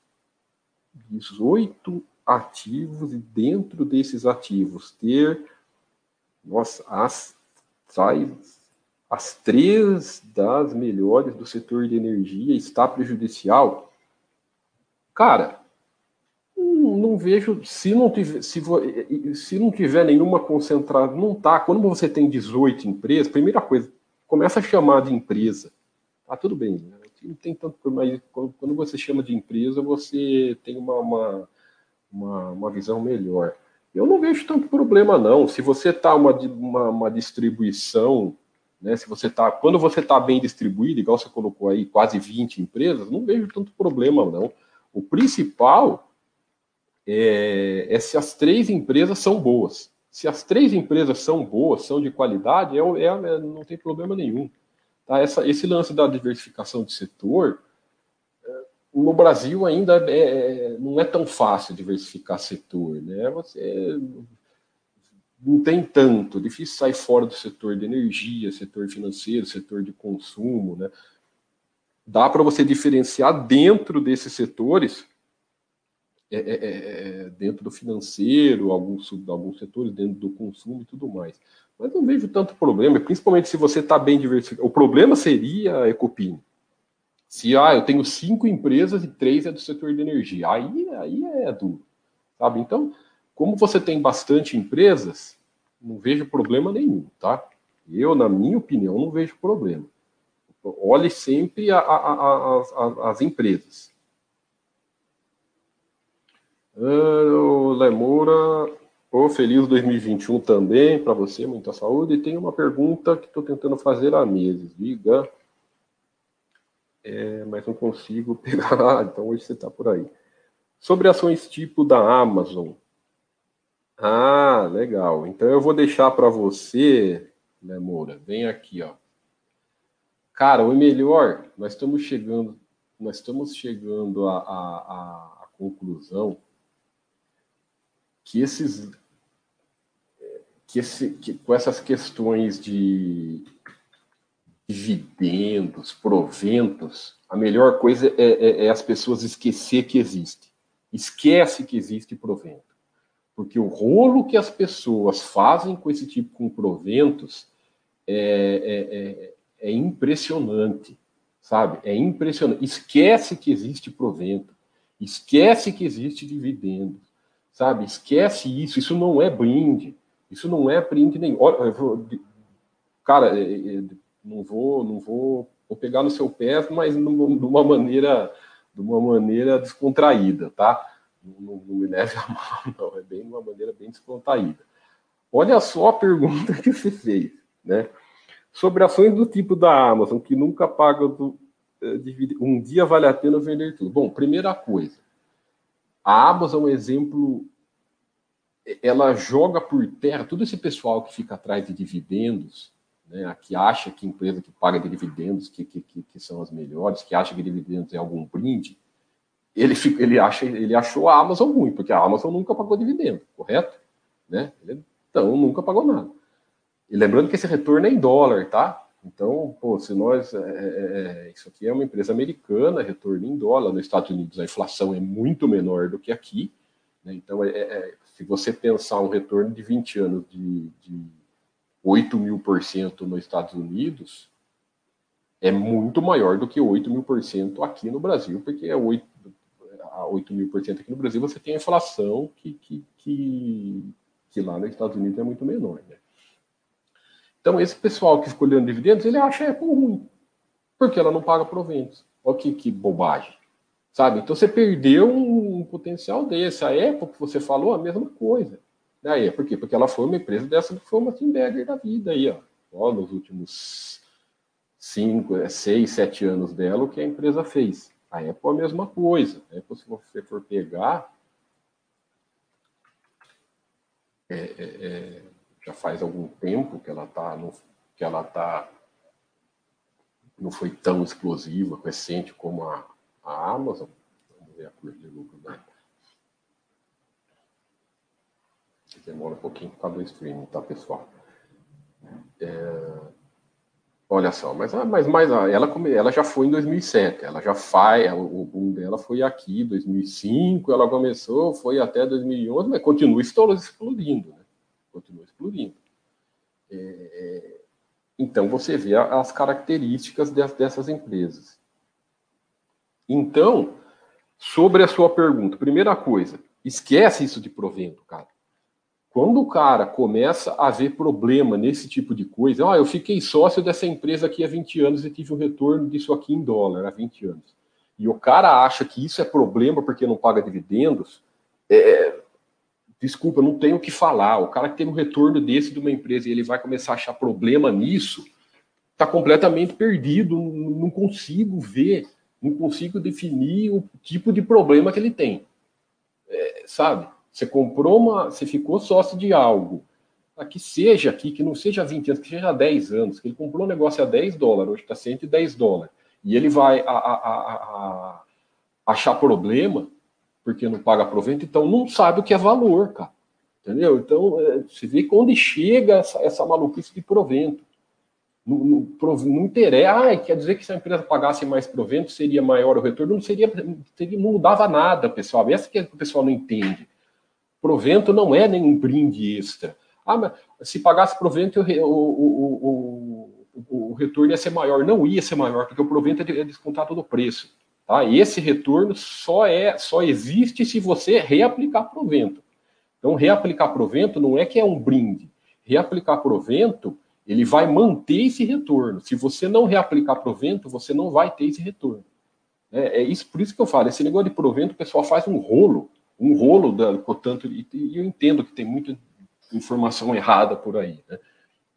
18 ativos e dentro desses ativos ter nossa, as, sai, as três das melhores do setor de energia está prejudicial. Cara, não vejo, se não tiver, se, se não tiver nenhuma concentrada, não tá. Quando você tem 18 empresas, primeira coisa, começa a chamar de empresa. Tá tudo bem, né? não tem tanto mas quando você chama de empresa, você tem uma, uma, uma, uma visão melhor. Eu não vejo tanto problema, não. Se você está uma, uma, uma, distribuição, né? Se você tá. Quando você está bem distribuído, igual você colocou aí, quase 20 empresas, não vejo tanto problema, não. O principal é, é se as três empresas são boas. Se as três empresas são boas, são de qualidade, é, é, é não tem problema nenhum. Tá? Essa, esse lance da diversificação de setor, é, no Brasil ainda é, é, não é tão fácil diversificar setor. Né? Você não tem tanto, difícil sair fora do setor de energia, setor financeiro, setor de consumo. Né? Dá para você diferenciar dentro desses setores é, é, é, é, dentro do financeiro, alguns, alguns setores dentro do consumo e tudo mais. Mas não vejo tanto problema, principalmente se você está bem diversificado. O problema seria a Ecopim. Se ah, eu tenho cinco empresas e três é do setor de energia, aí, aí é duro. Sabe? Então, como você tem bastante empresas, não vejo problema nenhum, tá? Eu, na minha opinião, não vejo problema. Olhe sempre a, a, a, as empresas. Ano Lemura, o feliz 2021 também para você, muita saúde. E tem uma pergunta que estou tentando fazer há meses. Diga. É, mas não consigo [laughs] pegar. Ah, então hoje você está por aí. Sobre ações tipo da Amazon. Ah, legal. Então eu vou deixar para você, Lemura. Vem aqui, ó. Cara, o melhor, nós estamos chegando, nós estamos chegando à conclusão que esses que, esse, que com essas questões de dividendos, proventos, a melhor coisa é, é, é, as pessoas esquecer que existe. Esquece que existe provento. Porque o rolo que as pessoas fazem com esse tipo de proventos é, é, é, é impressionante, sabe? É impressionante. Esquece que existe provento. Esquece que existe dividendo sabe? Esquece isso, isso não é brinde, isso não é brinde nenhum. Cara, é, é, não vou, não vou, vou pegar no seu pé, mas de uma maneira, de uma maneira descontraída, tá? Não, não me leve a [laughs] mal, não, é bem de uma maneira bem descontraída. Olha só a pergunta que você fez, né? Sobre ações do tipo da Amazon, que nunca paga do, eh, um dia vale a pena vender tudo. Bom, primeira coisa, a Amazon é um exemplo, ela joga por terra todo esse pessoal que fica atrás de dividendos, né, que acha que empresa que paga dividendos que, que, que, são as melhores, que acha que dividendos é algum brinde, ele, fica, ele, acha, ele achou a Amazon ruim, porque a Amazon nunca pagou dividendo, correto? Né? Então, nunca pagou nada. E lembrando que esse retorno é em dólar, tá? Então, pô, se nós. É, é, é, isso aqui é uma empresa americana, retorno em dólar. Nos Estados Unidos a inflação é muito menor do que aqui. Né? Então, é, é, se você pensar um retorno de 20 anos de, de 8 mil por cento nos Estados Unidos, é muito maior do que 8 mil por cento aqui no Brasil, porque é 8, a 8 mil por cento aqui no Brasil você tem a inflação que, que, que, que lá nos Estados Unidos é muito menor. Né? Então, esse pessoal que escolhendo dividendos, ele acha a Apple ruim, porque ela não paga proventos. Olha que, que bobagem. Sabe? Então, você perdeu um, um, potencial desse. A Apple, que você falou, a mesma coisa. Aí, por quê? Porque ela foi uma empresa dessa que foi uma Timberger da vida aí, ó. ó nos últimos cinco, é, seis, sete anos dela, o que a empresa fez. A Apple é a mesma coisa. A Apple, se você for pegar, é, é, é já faz algum tempo que ela está que ela tá não foi tão explosiva, recente como a, a Amazon. Vamos ver a curva de lucro dela. Demora um pouquinho por causa do streaming, tá, pessoal? É, olha só, mas, ah, mas, mas ah, ela, ela já foi em 2007, ela já faz, o boom dela foi aqui, 2005, ela começou, foi até 2011, mas continua explodindo, né? Continua explodindo. É, é, então, você vê as características dessas empresas. Então, sobre a sua pergunta, primeira coisa, esquece isso de provento, cara. Quando o cara começa a ver problema nesse tipo de coisa, ah, eu fiquei sócio dessa empresa aqui há 20 anos e tive um retorno disso aqui em dólar há 20 anos. E o cara acha que isso é problema porque não paga dividendos, é, desculpa, não tenho o que falar. O cara que tem um retorno desse de uma empresa e ele vai começar a achar problema nisso, está completamente perdido, não consigo ver, não consigo definir o tipo de problema que ele tem. É, sabe? Você comprou uma. Você ficou sócio de algo. Que seja aqui, que não seja 20 anos, que seja 10 anos, que ele comprou um negócio a 10 dólares, hoje está 110 dólares, e ele vai a, a, a, achar problema porque não paga provento, então não sabe o que é valor, cara. Entendeu? Então, é, você vê onde chega essa, essa maluquice de provento. Não, não, não ah, quer dizer que se a empresa pagasse mais provento, seria maior o retorno, não seria, seria não mudava nada, pessoal. Essa que o pessoal não entende. Provento não é nenhum brinde extra. Ah, mas se pagasse provento, o, o, o, o, retorno ia ser maior. Não ia ser maior, porque o provento é, é descontado do preço. Tá? E esse retorno só é só existe se você reaplicar provento. Então, reaplicar provento não é que é um brinde. Reaplicar provento, ele vai manter esse retorno. Se você não reaplicar provento, você não vai ter esse retorno. É, é isso, por isso que eu falo, esse negócio de provento, o pessoal faz um rolo um rolo, da, portanto, e, e, eu entendo que tem muita informação errada por aí, né?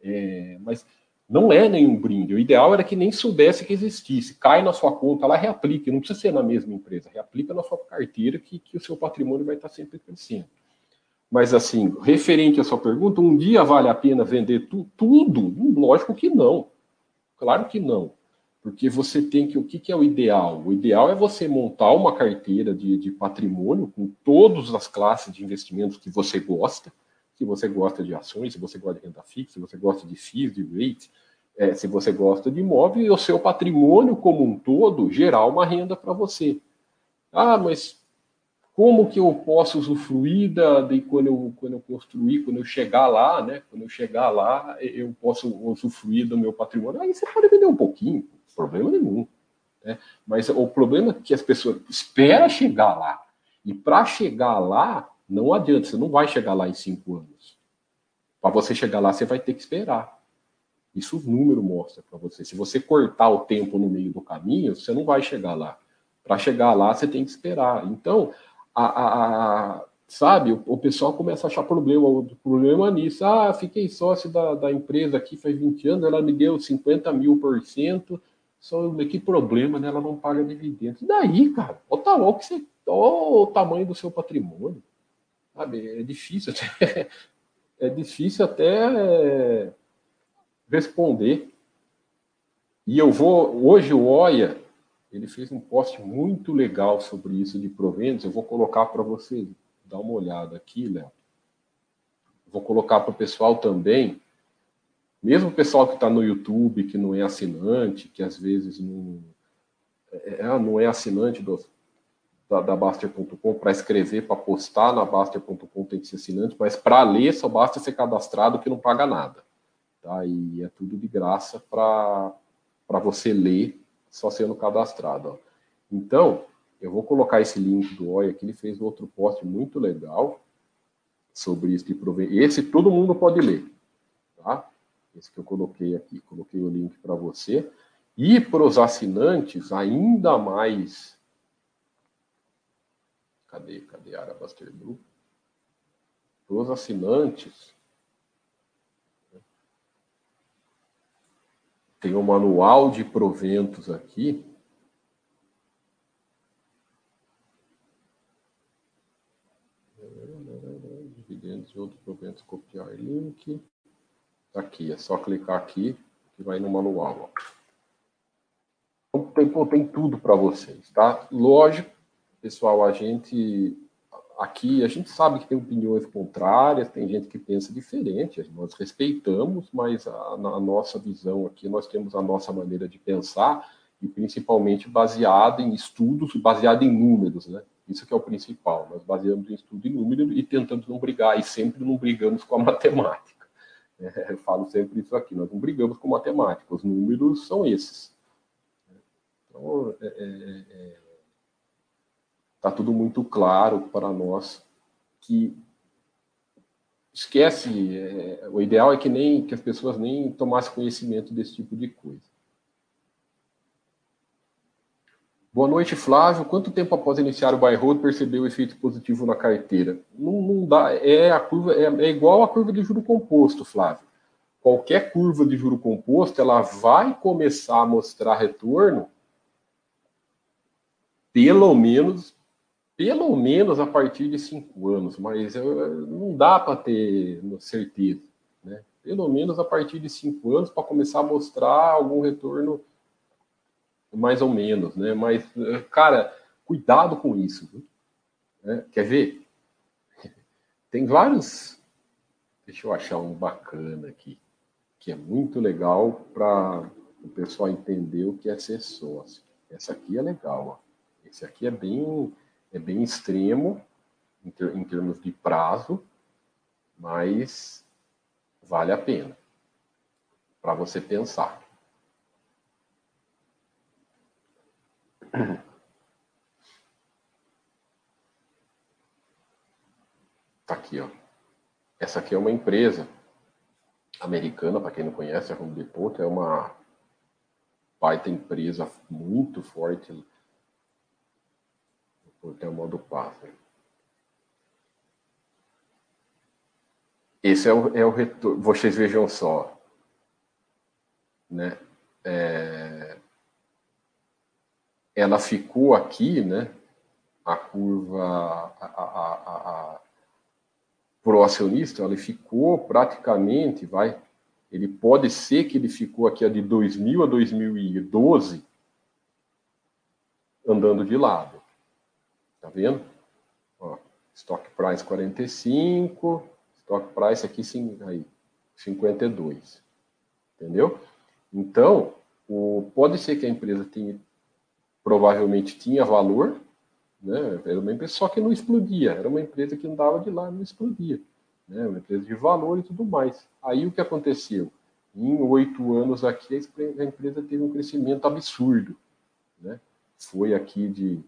É, mas não é nenhum brinde. O ideal era que nem soubesse que existisse. Cai na sua conta, lá reaplique. Não precisa ser na mesma empresa. Reaplica na sua carteira que, que o seu patrimônio vai estar sempre crescendo. Mas, assim, referente à sua pergunta, um dia vale a pena vender tu, tudo? Lógico que não. Claro que não. Porque você tem que. O que, que é o ideal? O ideal é você montar uma carteira de, de patrimônio com todas as classes de investimentos que você gosta. Se você gosta de ações, se você gosta de renda fixa, se você gosta de FIIs, de REITs, é, se você gosta de imóvel, e o seu patrimônio como um todo gerar uma renda para você. Ah, mas como que eu posso usufruir da, de quando eu, quando eu construir, quando eu chegar lá, né? Quando eu chegar lá, eu posso usufruir do meu patrimônio. Aí você pode vender um pouquinho, problema nenhum. Né? Mas o problema é que as pessoas esperam chegar lá. E para chegar lá, não adianta, você não vai chegar lá em cinco anos. Para você chegar lá, você vai ter que esperar. Isso o número mostra para você. Se você cortar o tempo no meio do caminho, você não vai chegar lá. Para chegar lá, você tem que esperar. Então, a, a, a sabe, o, o, pessoal começa a achar problema, o problema nisso. Ah, fiquei sócio da, da empresa aqui faz 20 anos, ela me deu 50 mil por cento, só que problema, né? Ela não paga dividendos. E daí, cara? Olha o olha o tamanho do seu patrimônio. Sabe? É difícil até, [laughs] é difícil até responder. E eu vou. Hoje o Oia ele fez um post muito legal sobre isso de proventos. Eu vou colocar para você dar uma olhada aqui, Léo. Vou colocar para o pessoal também mesmo o pessoal que está no YouTube, que não é assinante, que às vezes não é, é não é assinante do, da, da Baster.com para escrever, para postar na Baster.com tem que ser assinante, mas para ler só basta ser cadastrado que não paga nada. Tá? E é tudo de graça para você ler só sendo cadastrado. Ó. Então, eu vou colocar esse link do Oi aqui, ele fez outro post muito legal sobre isso de prover. Esse todo mundo pode ler, tá? esse que eu coloquei aqui, coloquei o link para você. E para os assinantes, ainda mais. Cadê? Cadê a Arabaster Group? Para os assinantes, tem o um manual de proventos aqui. Dividendos e outros proventos, copiar link. Tá aqui, é só clicar aqui que vai no manual. Então, tem, pô, tem tudo para vocês, tá? Lógico, pessoal, a gente aqui a gente sabe que tem opiniões contrárias, tem gente que pensa diferente, nós respeitamos, mas a, nossa visão aqui nós temos a nossa maneira de pensar e principalmente baseada em estudos, baseada em números, né? Isso que é o principal. Nós baseamos em estudo e número e tentamos não brigar, e sempre não brigamos com a [laughs] matemática. É, eu falo sempre isso aqui, nós não brigamos com matemática, os números são esses. Então, é, é, é está tudo muito claro para nós que esquece, é, o ideal é que nem que as pessoas nem tomassem conhecimento desse tipo de coisa. Boa noite, Flávio. Quanto tempo após iniciar o buy hold percebeu o efeito positivo na carteira? Não, não dá, é a curva é, é, igual a curva de juro composto, Flávio. Qualquer curva de juro composto, ela vai começar a mostrar retorno pelo menos pelo menos a partir de cinco anos, mas eu, não dá para ter certeza, né? Pelo menos a partir de cinco anos para começar a mostrar algum retorno mais ou menos, né? Mas, cara, cuidado com isso. Né? Quer ver? [laughs] Tem vários. Deixa eu achar um bacana aqui, que é muito legal para o pessoal entender o que é ser sócio. Essa aqui é legal, ó. Esse aqui é bem é bem extremo em, ter, em termos de prazo, mas vale a pena para você pensar. [clears throat] Tá aqui, ó. Essa aqui é uma empresa americana, para quem não conhece, a Home Depot é uma baita empresa muito forte é o modo passo. Esse é o, é o retorno. Vocês vejam só. Né? É... Ela ficou aqui, né? A curva a, a, a pro acionista, ela ficou praticamente, vai. Ele pode ser que ele ficou aqui de 2000 a 2012 andando de lado. Tá vendo? Ó, stock price 45, stock price aqui aí, 52. Entendeu? Então, o, pode ser que a empresa tenha, provavelmente tinha valor, né? Era uma empresa só que não explodia, era uma empresa que andava de lá, não explodia, né? Uma empresa de valor e tudo mais. Aí o que aconteceu? Em oito anos aqui a empresa teve um crescimento absurdo, né? Foi aqui de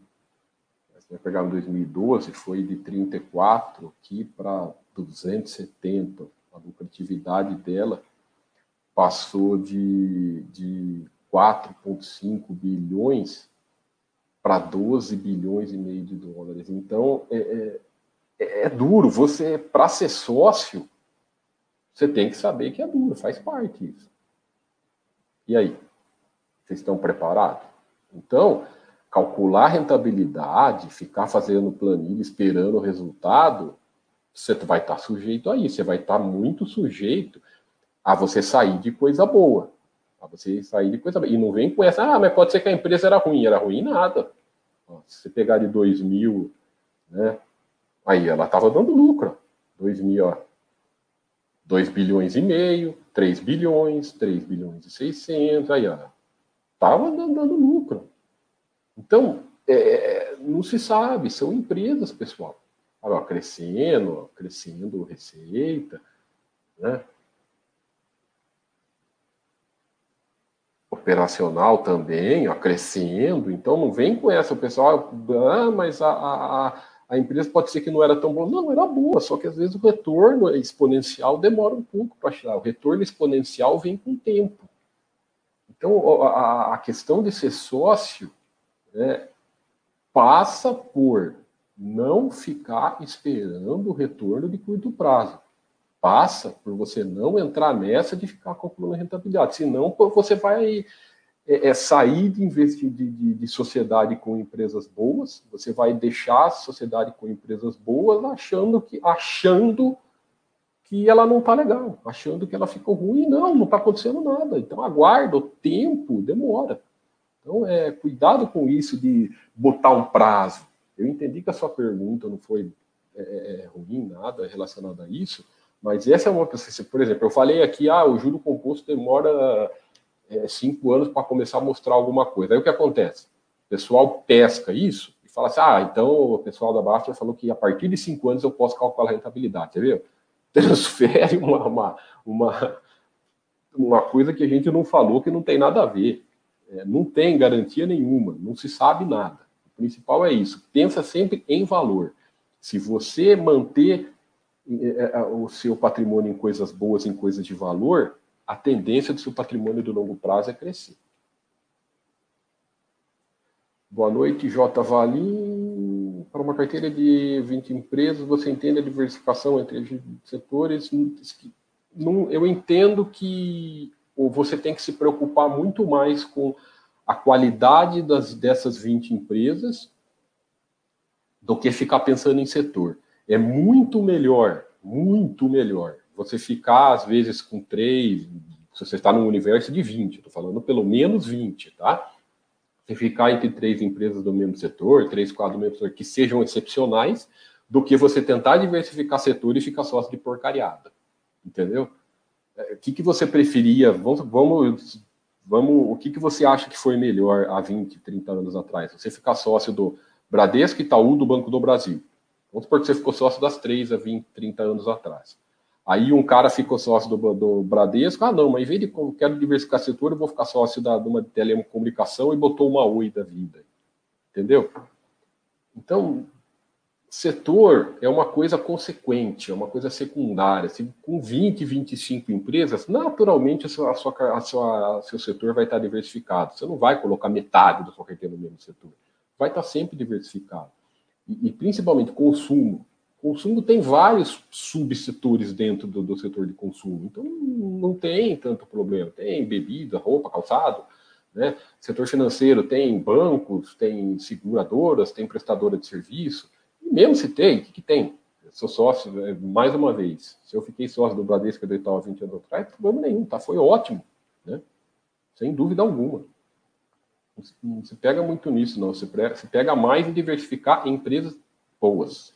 vai pegar em 2012, foi de 34 aqui para 270. A lucratividade dela passou de, de 4,5 bilhões para 12 bilhões e meio de dólares. Então, é, é, é duro. Você, para ser sócio, você tem que saber que é duro, faz parte. E aí? Vocês estão preparados? Então, calcular rentabilidade, ficar fazendo planilha esperando o resultado, você vai estar sujeito a isso, você vai estar muito sujeito a você sair de coisa boa. A você sair de coisa boa. E não vem com essa, ah, mas pode ser que a empresa era ruim. Era ruim nada. Se você pegar de 2000, né? Aí ela estava dando lucro. 2000, ó. 2 bilhões e meio, 3 bilhões, 3 bilhões e 600, aí ó. Tava dando lucro. Então, é, não se sabe, são empresas, pessoal. Ó, crescendo, crescendo receita, né? Operacional também, ó, crescendo. Então, não vem com essa, o pessoal, ah, mas a, a, a empresa pode ser que não era tão boa. Não, era boa, só que às vezes o retorno exponencial demora um pouco para chegar. O retorno exponencial vem com o tempo. Então, a, a questão de ser sócio é, passa por não ficar esperando o retorno de curto prazo. Passa por você não entrar nessa de ficar calculando rentabilidade. Senão, você vai é, é sair de investir de, de, de, sociedade com empresas boas, você vai deixar a sociedade com empresas boas achando que, achando que ela não está legal, achando que ela ficou ruim. Não, não está acontecendo nada. Então aguarda, o tempo demora. Então, é, cuidado com isso de botar um prazo. Eu entendi que a sua pergunta não foi é, é, é ruim, nada relacionado a isso, mas essa é uma por exemplo, eu falei aqui, ah, o juro composto demora é, cinco anos para começar a mostrar alguma coisa. Aí o que acontece? O pessoal pesca isso e fala assim, ah, então o pessoal da Basta falou que a partir de cinco anos eu posso calcular a rentabilidade, entendeu? [laughs] Transfere uma, uma, uma, uma coisa que a gente não falou que não tem nada a ver. É, não tem garantia nenhuma, não se sabe nada. O principal é isso. Pensa sempre em valor. Se você manter é, é, o seu patrimônio em coisas boas, em coisas de valor, a tendência do seu patrimônio de longo prazo é crescer. Boa noite, J. Valim. Para uma carteira de 20 empresas, você entende a diversificação entre setores? Eu entendo que você tem que se preocupar muito mais com a qualidade das, dessas 20 empresas do que ficar pensando em setor. É muito melhor, muito melhor, você ficar, às vezes, com três, se você está num universo de 20, estou falando pelo menos 20, tá? Você ficar entre três empresas do mesmo setor, três, quatro do mesmo setor, que sejam excepcionais, do que você tentar diversificar setor e ficar sócio de porcariada. Entendeu? É, o que, que você preferia? Vamos, vamos, vamos, o que, que você acha que foi melhor há 20, 30 anos atrás? Você ficar sócio do Bradesco, Itaú, do Banco do Brasil. Vamos supor que você ficou sócio das três há 20, 30 anos atrás. Aí um cara ficou sócio do, do Bradesco, ah não, mas em vez de quero diversificar setor, eu vou ficar sócio da, de uma telecomunicação e botou uma Oi da vida. Entendeu? Então, setor é uma coisa consequente, é uma coisa secundária. Se com 20, 25 empresas, naturalmente a sua, a sua, a sua, seu setor vai estar diversificado. Você não vai colocar metade da sua carteira no mesmo setor. Vai estar sempre diversificado e, e principalmente consumo. Consumo tem vários subsetores dentro do, do, setor de consumo, então não tem tanto problema. Tem bebida, roupa, calçado, né? Setor financeiro tem bancos, tem seguradoras, tem prestadora de serviço. Mesmo se tem, o que, que tem? Eu sou sócio, é, mais uma vez, se eu fiquei sócio do Bradesco do Itaú há 20 anos atrás, problema nenhum, tá? Foi ótimo, né? Sem dúvida alguma. Não se pega muito nisso, não. Se pega mais em diversificar em empresas boas.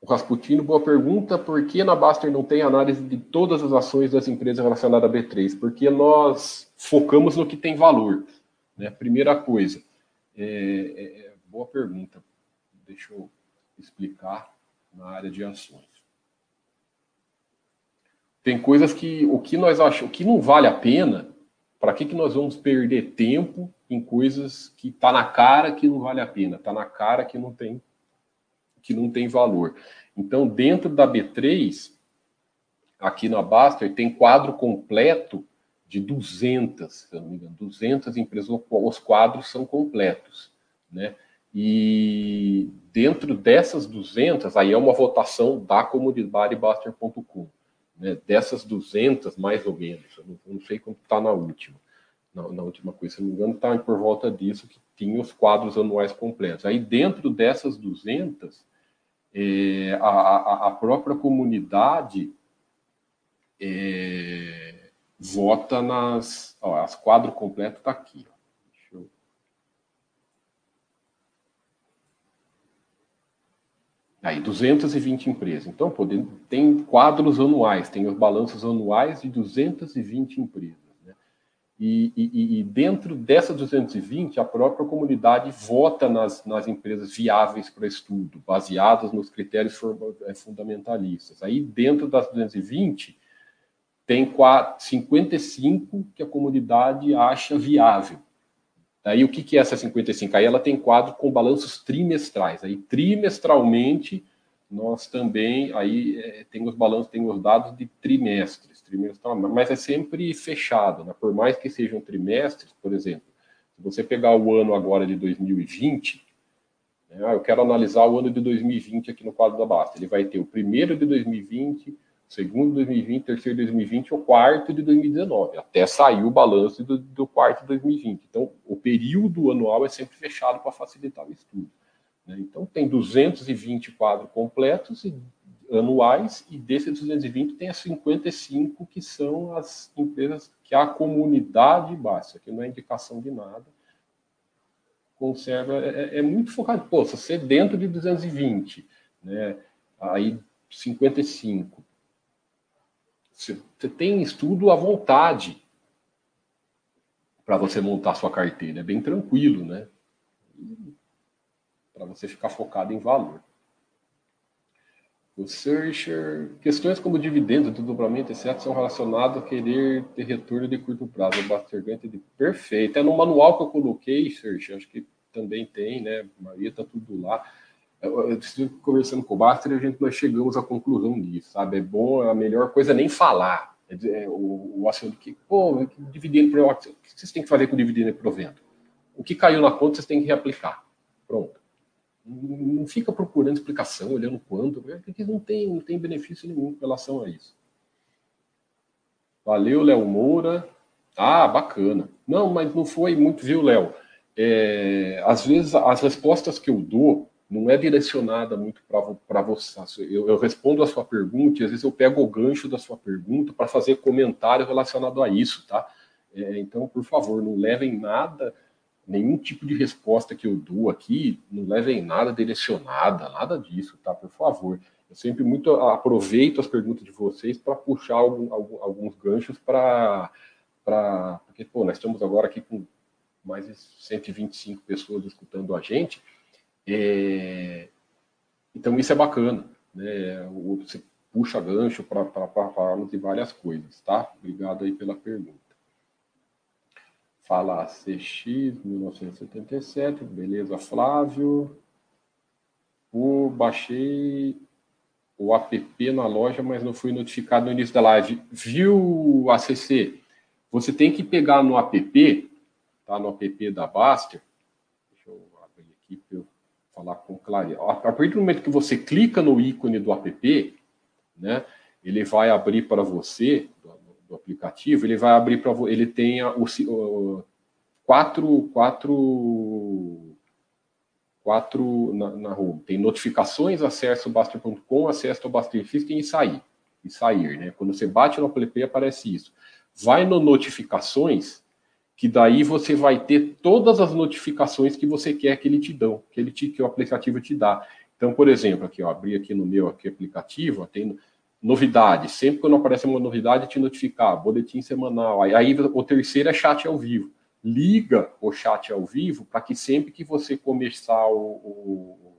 O Rasputino, boa pergunta. Por que na Baster não tem análise de todas as ações das empresas relacionadas a B3? Porque nós focamos no que tem valor. Né? Primeira coisa. É, é, é, boa pergunta. Deixa eu explicar na área de ações. Tem coisas que o que nós achamos, o que não vale a pena, para que, que nós vamos perder tempo em coisas que tá na cara que não vale a pena, tá na cara que não tem que não tem valor. Então, dentro da B3, aqui na Baster, tem quadro completo de 200, se não me engano, 200 empresas, os quadros são completos, né? E dentro dessas 200, aí é uma votação da comunidade Baster.com né, dessas 200, mais ou menos, eu não, não sei quanto está na última, na, na, última coisa, se não me engano, está por volta disso, que tinha os quadros anuais completos. Aí, dentro dessas 200, é, a, a, a, própria comunidade é, vota nas. Ó, as quadro completo está aqui. Ó. Aí, 220 empresas. Então, pô, tem quadros anuais, tem os balanços anuais de 220 empresas. Né? E, e, e, dentro dessas 220, a própria comunidade vota nas, nas empresas viáveis para estudo, baseadas nos critérios é, fundamentalistas. Aí, dentro das 220, tem 55 que a comunidade acha viável. Aí o que, é essa 55? Aí ela tem quadro com balanços trimestrais. Aí trimestralmente nós também aí é, tem os balanços, tem os dados de trimestres, trimestral, mas é sempre fechado, né? Por mais que sejam trimestres, por exemplo, se você pegar o ano agora de 2020, né, eu quero analisar o ano de 2020 aqui no quadro da Basta. Ele vai ter o primeiro de 2020, segundo de 2020, terceiro de 2020 o quarto de 2019, até sair o balanço do, do quarto de 2020. Então, o período anual é sempre fechado para facilitar o estudo. Né? Então, tem 220 quadros completos e anuais, e desses 220 tem as 55 que são as empresas que a comunidade baixa, que não é indicação de nada. conserva é, é, é muito focado. Pô, se você dentro de 220, né, aí 55, você, tem estudo à vontade para você montar sua carteira. É bem tranquilo, né? Para você ficar focado em valor. O searcher, questões como dividendos, desdobramento, etc., são relacionadas a querer ter retorno de curto prazo. De perfeito. É no manual que eu coloquei, searcher, acho que também tem, né? A maioria está tudo lá. Eu, estive conversando com o Buster e a gente nós chegamos à conclusão disso, sabe? É bom, é a melhor coisa é nem falar. É, é, o, o assunto que, pô, dividendo para o que vocês têm que fazer com dividendo e provento? O que caiu na conta, vocês têm que reaplicar. Pronto não fica procurando explicação, olhando quanto, porque não tem, não tem benefício nenhum em relação a isso. Valeu, Léo Moura. Ah, bacana. Não, mas não foi muito, viu, Léo? É, às vezes as respostas que eu dou não é direcionada muito para você. Eu, eu, respondo a sua pergunta e às vezes eu pego o gancho da sua pergunta para fazer comentário relacionado a isso, tá? É, então, por favor, não levem nada nenhum tipo de resposta que eu dou aqui não leva em nada direcionada, nada disso, tá? Por favor. Eu sempre muito aproveito as perguntas de vocês para puxar algum, algum, alguns ganchos para. Porque, pô, nós estamos agora aqui com mais de 125 pessoas escutando a gente. É... Então, isso é bacana. Né? Você puxa gancho para falarmos de várias coisas, tá? Obrigado aí pela pergunta. Fala CX 1977, beleza, Flávio. O, baixei o app na loja, mas não fui notificado no início da live. Viu, ACC? Você tem que pegar no app, tá? No app da Baster. Deixa eu abrir aqui para falar com clareza. A partir do momento que você clica no ícone do app, né? Ele vai abrir para você, do aplicativo, ele vai abrir para ele tem o, o, quatro quatro quatro na, na home. Tem notificações, acesso Baster.com, acesso ao Baster System e sair. E sair, né? Quando você bate no app aparece isso. Vai no notificações, que daí você vai ter todas as notificações que você quer que ele te dão, que ele te, que o aplicativo te dá. Então, por exemplo, aqui, ó, abri aqui no meu aqui, aplicativo, ó, tem novidade. Sempre quando aparece uma novidade, te notificar, boletim semanal. Aí, aí o terceiro é chat ao vivo. Liga o chat ao vivo para que sempre que você começar o, o,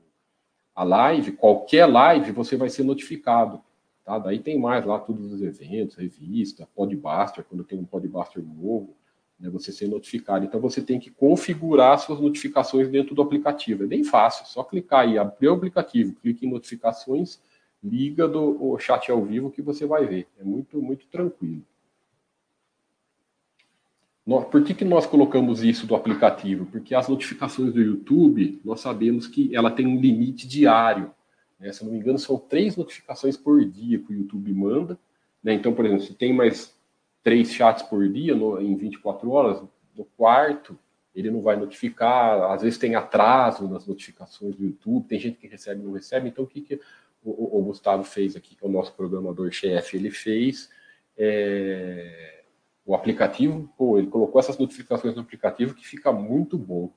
a live, qualquer live, você vai ser notificado. Tá? Daí tem mais lá todos os eventos, revista, Podbuster, quando tem um Podbuster novo, né, você ser notificado. Então você tem que configurar suas notificações dentro do aplicativo. É bem fácil, só clicar aí, abrir o aplicativo, clique em notificações liga do chat ao vivo que você vai ver. É muito, muito tranquilo. Por que, que nós colocamos isso do aplicativo? Porque as notificações do YouTube, nós sabemos que ela tem um limite diário. Né? Se não me engano, são três notificações por dia que o YouTube manda. Né? Então, por exemplo, se tem mais três chats por dia no, em 24 horas, no quarto, ele não vai notificar. Às vezes tem atraso nas notificações do YouTube, tem gente que recebe e não recebe. Então, o que, que o, o, Gustavo fez aqui, que é o nosso programador-chefe, ele fez é, o aplicativo, pô, ele colocou essas notificações no aplicativo que fica muito bom.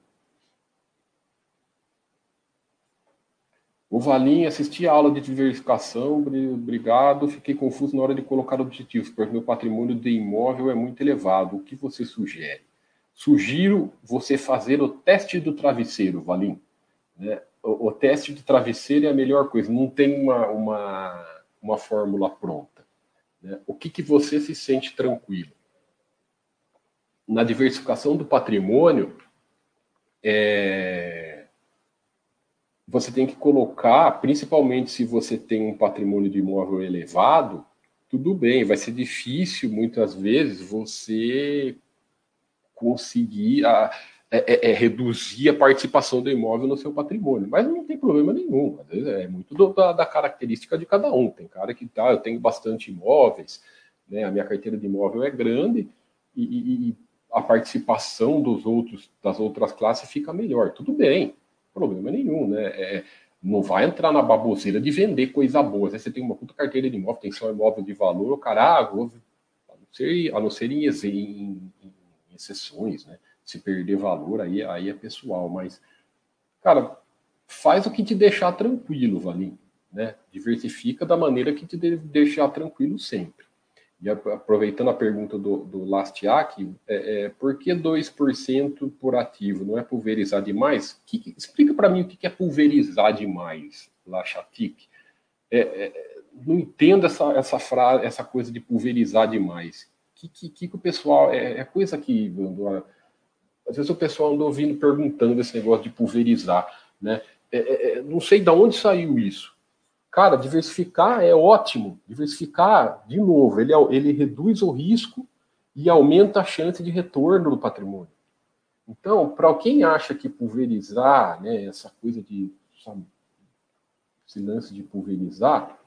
O Valim, assisti a aula de diversificação, obrigado. Fiquei confuso na hora de colocar objetivos, porque meu patrimônio de imóvel é muito elevado. O que você sugere? Sugiro você fazer o teste do travesseiro, Valim. Né? o, o, teste de travesseiro é a melhor coisa, não tem uma, uma, uma fórmula pronta. Né? O que, que você se sente tranquilo? Na diversificação do patrimônio, é, você tem que colocar, principalmente se você tem um patrimônio de imóvel elevado, tudo bem, vai ser difícil muitas vezes você conseguir. A, é, é, é, reduzir a participação do imóvel no seu patrimônio. Mas não tem problema nenhum. Às vezes é muito do, da, da, característica de cada um. Tem cara que tá, eu tenho bastante imóveis, né, a minha carteira de imóvel é grande e, e, e a participação dos outros das outras classes fica melhor. Tudo bem, problema nenhum, né? É, não vai entrar na baboseira de vender coisa boa. Às vezes você tem uma puta carteira de imóvel, tem só imóvel de valor, o ah, a não ser, a não ser em, em, em exceções, né? se perder valor, aí, aí é pessoal, mas, cara, faz o que te deixar tranquilo, Valim, né? Diversifica da maneira que te deixar tranquilo sempre. E aproveitando a pergunta do, do Lastiak, é, é, por que 2% por ativo? Não é pulverizar demais? Que, explica para mim o que é pulverizar demais, Lachatik. É, é, não entendo essa, essa, frase, essa coisa de pulverizar demais. Que, que, que o pessoal. É, é coisa que. Às vezes o pessoal anda ouvindo perguntando esse negócio de pulverizar. Né? É, é, é, não sei de onde saiu isso. Cara, diversificar é ótimo. Diversificar, de novo, ele, ele reduz o risco e aumenta a chance de retorno do patrimônio. Então, para quem acha que pulverizar, né, essa coisa de sabe, esse lance de pulverizar,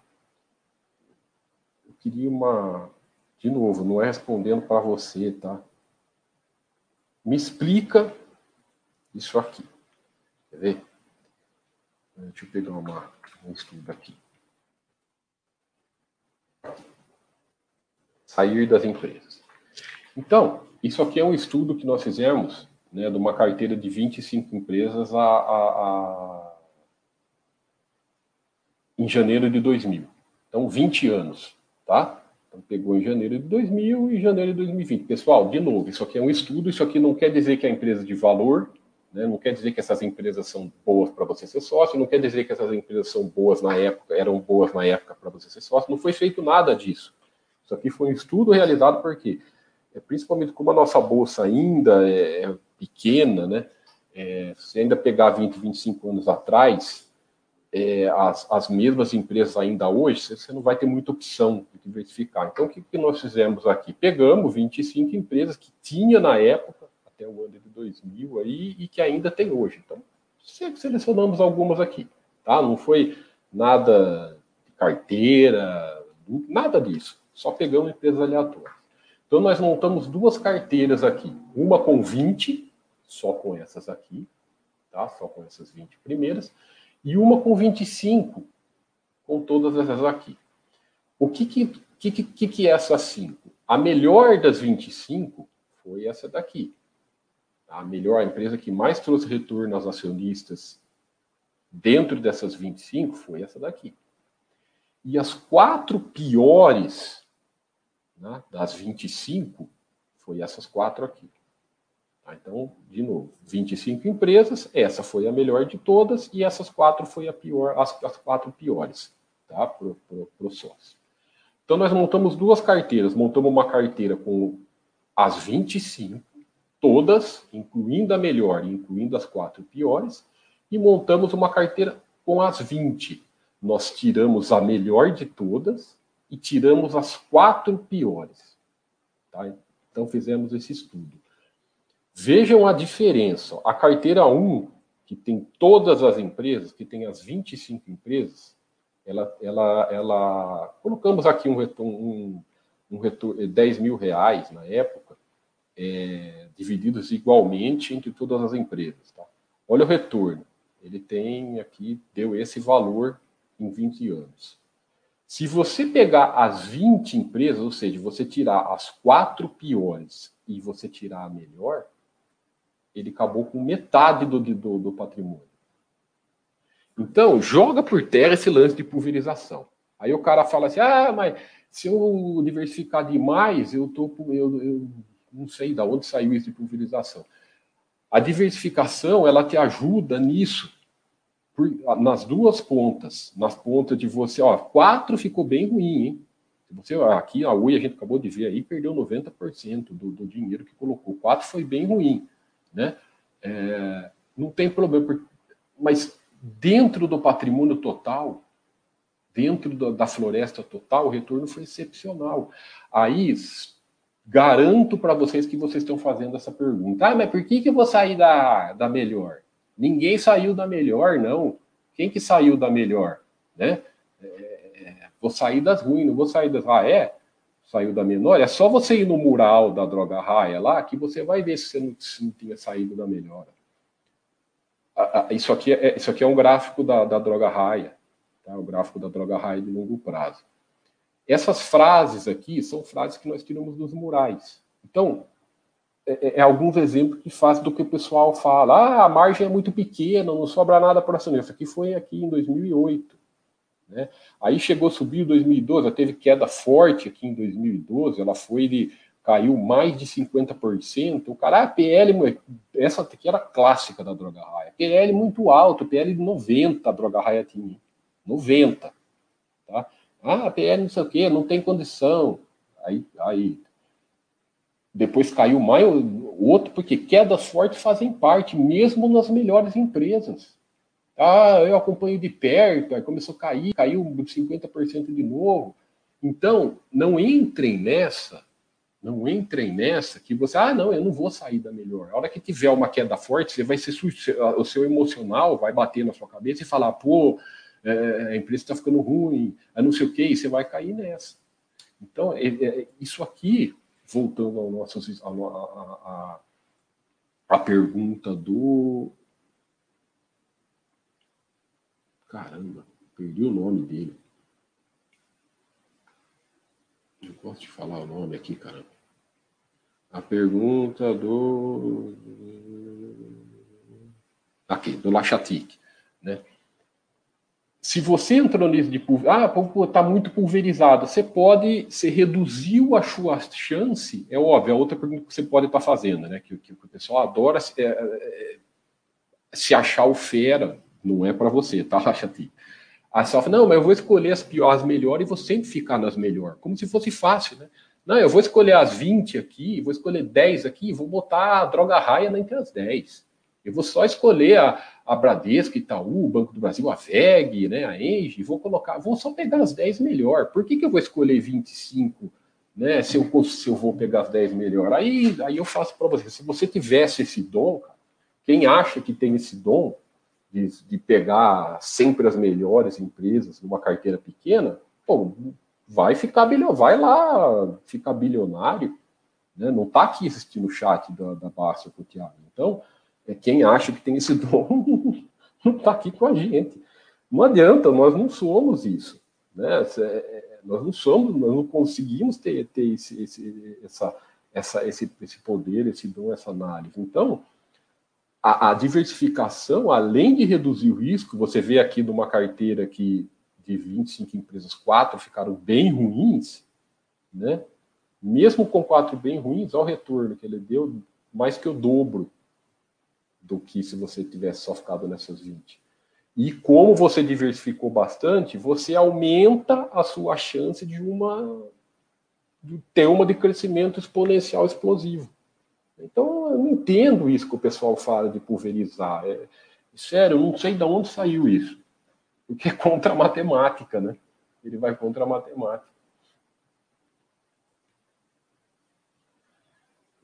eu queria uma, de novo, não é respondendo para você, tá? Me explica isso aqui. Quer ver? Deixa eu pegar uma, um estudo aqui. Sair das empresas. Então, isso aqui é um estudo que nós fizemos né, de uma carteira de 25 empresas a, a, a... em janeiro de 2000. Então, 20 anos, tá? Então, pegou em janeiro de 2000 e janeiro de 2020. Pessoal, de novo, isso aqui é um estudo, isso aqui não quer dizer que a empresa de valor né? Não quer dizer que essas empresas são boas para você ser sócio, não quer dizer que essas empresas são boas na época, eram boas na época para você ser sócio. Não foi feito nada disso. Isso aqui foi um estudo realizado porque, é, principalmente como a nossa bolsa ainda é, é pequena, né? É, se ainda pegar 20, 25 anos atrás, é, as, as mesmas empresas ainda hoje, você não vai ter muita opção de diversificar. Então, o que, que nós fizemos aqui? Pegamos 25 empresas que tinha na época, até o ano de 2000 aí e que ainda tem hoje. Então, selecionamos algumas aqui, tá? Não foi nada de carteira, nada disso. Só pegamos empresas aleatórias. Então, nós montamos duas carteiras aqui. Uma com 20, só com essas aqui, tá? Só com essas 20 primeiras. E uma com 25, com todas essas aqui. O que que, que, que, que é essa 5? A melhor das 25 foi essa daqui a melhor, a empresa que mais trouxe retorno aos acionistas dentro dessas 25 foi essa daqui. E as quatro piores né, das 25 foi essas quatro aqui. Tá, então, de novo, 25 empresas, essa foi a melhor de todas e essas quatro foi a pior, as, as quatro piores, tá? Para o sócio. Então, nós montamos duas carteiras. Montamos uma carteira com as 25 todas, incluindo a melhor e incluindo as quatro piores, e montamos uma carteira com as 20. Nós tiramos a melhor de todas e tiramos as quatro piores. Tá? Então fizemos esse estudo. Vejam a diferença. A carteira 1, que tem todas as empresas, que tem as 25 empresas, ela, ela, ela colocamos aqui um retorno, um, um retorno 10 mil reais na época, é, divididos igualmente entre todas as empresas. Tá? Olha o retorno. Ele tem aqui, deu esse valor em 20 anos. Se você pegar as 20 empresas, ou seja, você tirar as quatro piores e você tirar a melhor, ele acabou com metade do, do, do patrimônio. Então, joga por terra esse lance de pulverização. Aí o cara fala assim: ah, mas se eu diversificar demais, eu, tô, eu, eu não sei de onde saiu isso de pulverização. A diversificação, ela te ajuda nisso, por, nas duas pontas. Nas pontas de você, ó, quatro ficou bem ruim, hein? Você, aqui, a UI, a gente acabou de ver aí, perdeu 90% do, do dinheiro que colocou. Quatro foi bem ruim, né? É, não tem problema, mas dentro do patrimônio total, dentro da floresta total, o retorno foi excepcional. Aí, Garanto para vocês que vocês estão fazendo essa pergunta. Ah, mas por que, que eu vou sair da, da melhor? Ninguém saiu da melhor, não. Quem que saiu da melhor? Né? É, é, vou sair das ruins, não vou sair das. Ah, é? Saiu da menor? É só você ir no mural da droga raia lá que você vai ver se você não, se não tinha saído da melhor. Isso aqui é, isso aqui é um gráfico da, da droga raia. Tá? O gráfico da droga raia de longo prazo. Essas frases aqui são frases que nós tiramos dos murais. Então, é, é, é alguns exemplos que fazem do que o pessoal fala. Ah, a margem é muito pequena, não sobra nada para acionista. Aqui foi aqui em 2008. Né? Aí chegou, subiu em 2012, ela teve queda forte aqui em 2012, ela foi de caiu mais de 50%. O cara, ah, PL, essa aqui era clássica da droga raia. PL muito alto, PL de 90 a droga raia tinha. 90. Tá? Ah, PL não sei o quê, não tem condição. Aí, aí depois caiu mais o outro, porque quedas fortes fazem parte, mesmo nas melhores empresas. Ah, eu acompanho de perto, aí começou a cair, caiu 50% de novo. Então, não entrem nessa não entrem nessa que você, ah, não, eu não vou sair da melhor. A hora que tiver uma queda forte, você vai ser o seu emocional vai bater na sua cabeça e falar, pô, é, a empresa está ficando ruim, a não sei o quê, e você vai cair nessa. Então, é, é, isso aqui, voltando ao nosso, a, a, a, a pergunta do. Caramba, perdi o nome dele. Eu gosto de falar o nome aqui, caramba a pergunta do. Aqui, do Lachatic. Né? Se você entrou nisso de ah, está muito pulverizado, você pode, você reduziu a sua chance, é óbvio, é outra pergunta que você pode estar tá fazendo, né? Que, que, o pessoal adora é, é, é, se achar o fera, não é para você, tá, [laughs] Lachatic? Aí você fala, não, mas eu vou escolher as piores, as melhores e vou sempre ficar nas melhores, como se fosse fácil, né? Não, eu vou escolher as 20 aqui, vou escolher 10 aqui, vou botar a droga raia entre as 10. Eu vou só escolher a, a Bradesco, Itaú, Banco do Brasil, a VEG, né, a Engie, vou colocar, vou só pegar as 10 melhor. Por que, que eu vou escolher 25, né, se eu, se eu vou pegar as 10 melhor? Aí, aí eu faço para você, se você tivesse esse dom, cara, quem acha que tem esse dom de, de pegar sempre as melhores empresas numa carteira pequena, pô, vai ficar bilionário, vai lá ficar bilionário, né? Não está aqui assistindo o chat da, da Bárcia com o Thiago. Então, quem acha que tem esse [laughs] dom não está aqui com a gente. Não adianta, nós não somos isso. Né? É, nós não somos, nós não conseguimos ter, ter esse, esse, essa, essa, esse, esse poder, esse dom, essa análise. Então, a, a, diversificação, além de reduzir o risco, você vê aqui numa carteira que de 25 empresas, quatro ficaram bem ruins, né? Mesmo com quatro bem ruins, ao retorno que ele deu, mais que o dobro do que se você tivesse só ficado nessas 20. E como você diversificou bastante, você aumenta a sua chance de uma de ter uma de crescimento exponencial explosivo. Então, eu não entendo isso que o pessoal fala de pulverizar. É, sério, eu não sei de onde saiu isso porque é contra a matemática, né? Ele vai contra a matemática.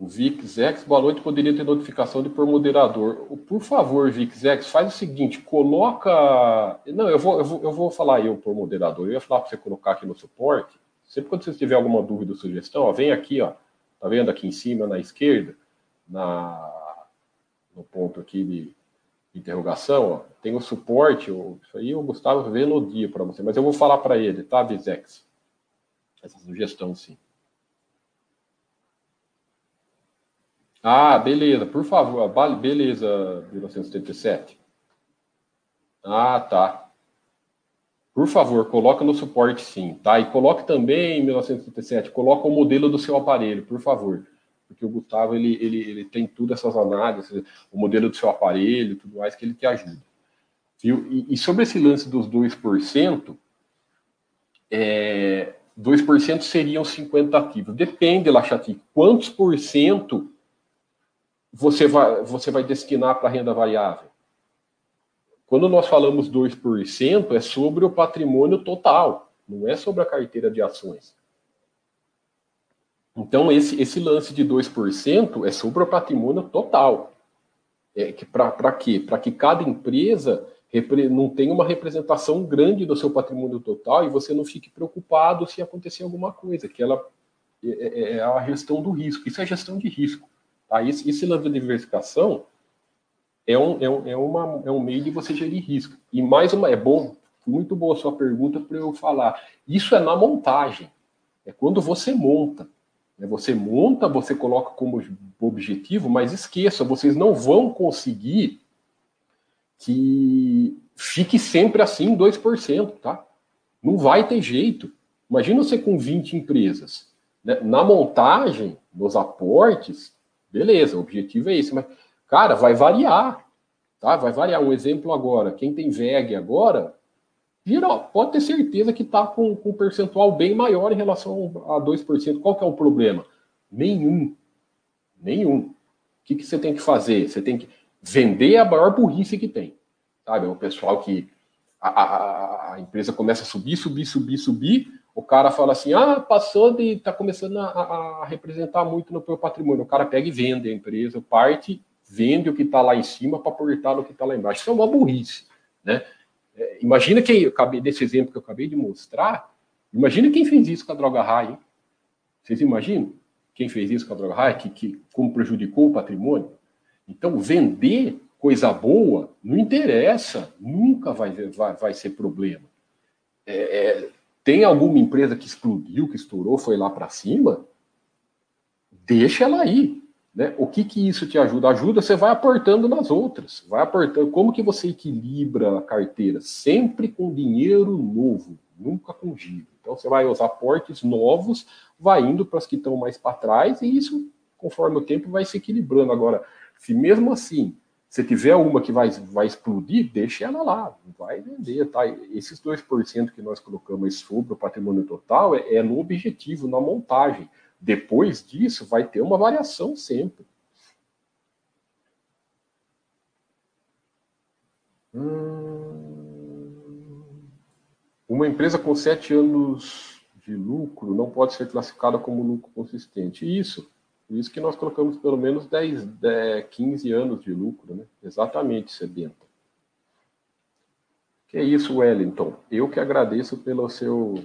O VixX, boa noite, poderia ter notificação de por moderador. Por favor, VixX, faz o seguinte, coloca... Não, eu vou, eu vou, eu vou falar eu por moderador. Eu ia falar para você colocar aqui no suporte. Sempre quando você tiver alguma dúvida ou sugestão, ó, vem aqui, ó. Tá vendo aqui em cima, na esquerda, na, no ponto aqui de interrogação, ó, tem o suporte, ó, isso aí o Gustavo vê no dia para você, mas eu vou falar para ele, tá, Vizex? Essa sugestão, sim. Ah, beleza, por favor, beleza, 1977. Ah, tá. Por favor, coloca no suporte sim, tá? E coloque também, 1977, coloca o modelo do seu aparelho, por favor porque o Gustavo ele, ele, ele tem tudo essas análises, o modelo do seu aparelho, tudo mais que ele te ajuda. Viu? E, e sobre esse lance dos 2%, é, 2% seriam 50 ativos. Depende, Lachati, quantos por cento você vai, você vai destinar para renda variável? Quando nós falamos 2%, é sobre o patrimônio total, não é sobre a carteira de ações. Então, esse, esse lance de 2% é sobre o patrimônio total. É, Para quê? Para que cada empresa não tenha uma representação grande do seu patrimônio total e você não fique preocupado se acontecer alguma coisa, que ela é, é, é a gestão do risco. Isso é gestão de risco. Tá? Esse, lance de diversificação é um, é, um, é, uma, é um meio de você gerir risco. E mais uma, é bom, muito boa a sua pergunta para eu falar. Isso é na montagem. É quando você monta. Né? Você monta, você coloca como objetivo, mas esqueça, vocês não vão conseguir que fique sempre assim 2%, tá? Não vai ter jeito. Imagina você com 20 empresas. Né? Na montagem, nos aportes, beleza, o objetivo é esse, mas, cara, vai variar. Tá? Vai variar. Um exemplo agora, quem tem VEG agora, geral, pode ter certeza que está com, com um percentual bem maior em relação a 2%. Qual que é o problema? Nenhum. Nenhum. O que, que você tem que fazer? Você tem que vender a maior burrice que tem. Sabe? O pessoal que a, a, a empresa começa a subir, subir, subir, subir. O cara fala assim: ah, passou de. está começando a, a, representar muito no seu patrimônio. O cara pega e vende a empresa, parte, vende o que está lá em cima para aportar no que está lá embaixo. Isso é uma burrice. Né? É, imagina quem, desse exemplo que eu acabei de mostrar, imagina quem fez isso com a droga. Hein? Vocês imaginam quem fez isso com a droga high, que, que como prejudicou o patrimônio? Então, vender coisa boa não interessa, nunca vai, vai, vai ser problema. É, é, tem alguma empresa que explodiu, que estourou, foi lá para cima? Deixa ela aí. Né? O que, que isso te ajuda? Ajuda, você vai aportando nas outras. Vai aportando. Como que você equilibra a carteira? Sempre com dinheiro novo, nunca com giro. Então você vai os aportes novos, vai indo para as que estão mais para trás, e isso, conforme o tempo, vai se equilibrando. Agora, se mesmo assim você tiver uma que vai, vai explodir, deixa ela lá, vai vender, tá? Esses 2% que nós colocamos sobre o patrimônio total é, é no objetivo, na montagem. Depois disso, vai ter uma variação sempre. Hum... Uma empresa com sete anos de lucro não pode ser classificada como lucro consistente. Isso. Isso que nós colocamos pelo menos 10, 10 15 anos de lucro, né? Exatamente, Sebenta. Que é isso, Wellington. Eu que agradeço pelo seu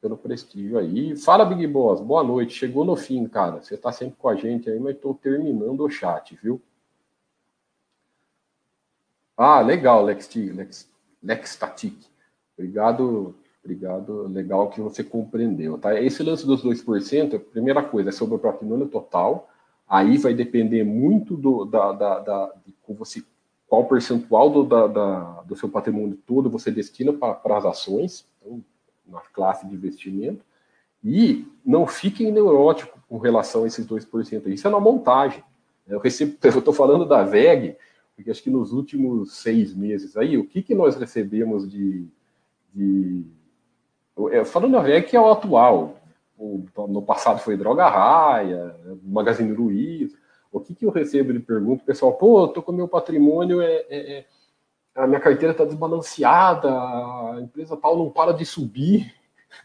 pelo prestígio aí. Fala, Big Boss, boa noite. Chegou no fim, cara. Você tá sempre com a gente aí, mas estou terminando o chat, viu? Ah, legal, Lex, Lex, Lex Tatic. Obrigado, obrigado. Legal que você compreendeu, tá? Esse lance dos 2%, a primeira coisa é sobre o patrimônio total. Aí vai depender muito do, da, da, da de você, qual percentual do, da, da, do seu patrimônio todo você destina para as ações. Então, na classe de investimento, e não fiquem neuróticos com relação a esses 2%. Isso é na montagem. Eu estou [laughs] falando da VEG, porque acho que nos últimos seis meses aí, o que, que nós recebemos de. de falando VEG, que é o atual. O, no passado foi Droga Raia, Magazine Luiza. O que, que eu recebo de pergunta? Pessoal, pô, tô com meu patrimônio, é, é, é a minha carteira está desbalanceada, a empresa tal não para de subir.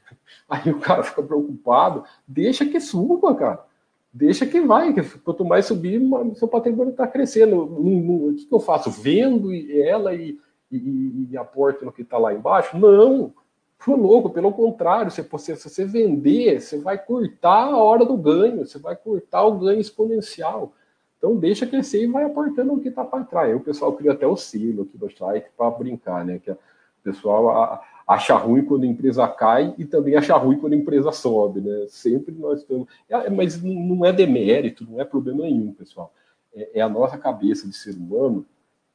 [laughs] Aí o cara fica preocupado. Deixa que suba, cara. Deixa que vai. Quanto mais subir, seu patrimônio está crescendo. O que, que, eu faço? Vendo ela e, e, e aporto no que está lá embaixo? Não. Foi louco, pelo contrário, se você, se você vender, você vai cortar a hora do ganho, você vai cortar o ganho exponencial. Então deixa crescer e vai aportando o que está para trás. O pessoal cria até o selo aqui do site para brincar, né? Que o pessoal acha ruim quando a empresa cai e também acha ruim quando a empresa sobe, né? Sempre nós estamos. É, mas não é demérito, não é problema nenhum, pessoal. É, é a nossa cabeça de ser humano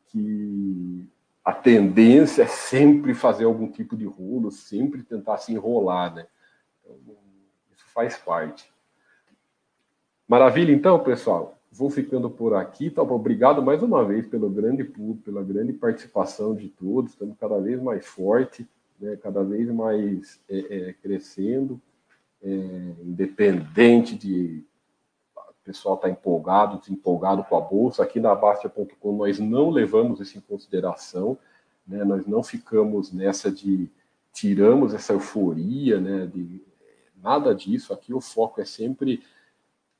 que a tendência é sempre fazer algum tipo de rolo, sempre tentar se enrolar, né? Então, isso faz parte. Maravilha, então, pessoal. Vou ficando por aqui. Tá? Obrigado mais uma vez pelo grande público, pela grande participação de todos. Estamos cada vez mais forte, né? cada vez mais é, é, crescendo, é, independente de o pessoal estar tá empolgado, desempolgado com a bolsa. Aqui na Bastia.com nós não levamos isso em consideração, né? nós não ficamos nessa de tiramos essa euforia, né? De, nada disso. Aqui o foco é sempre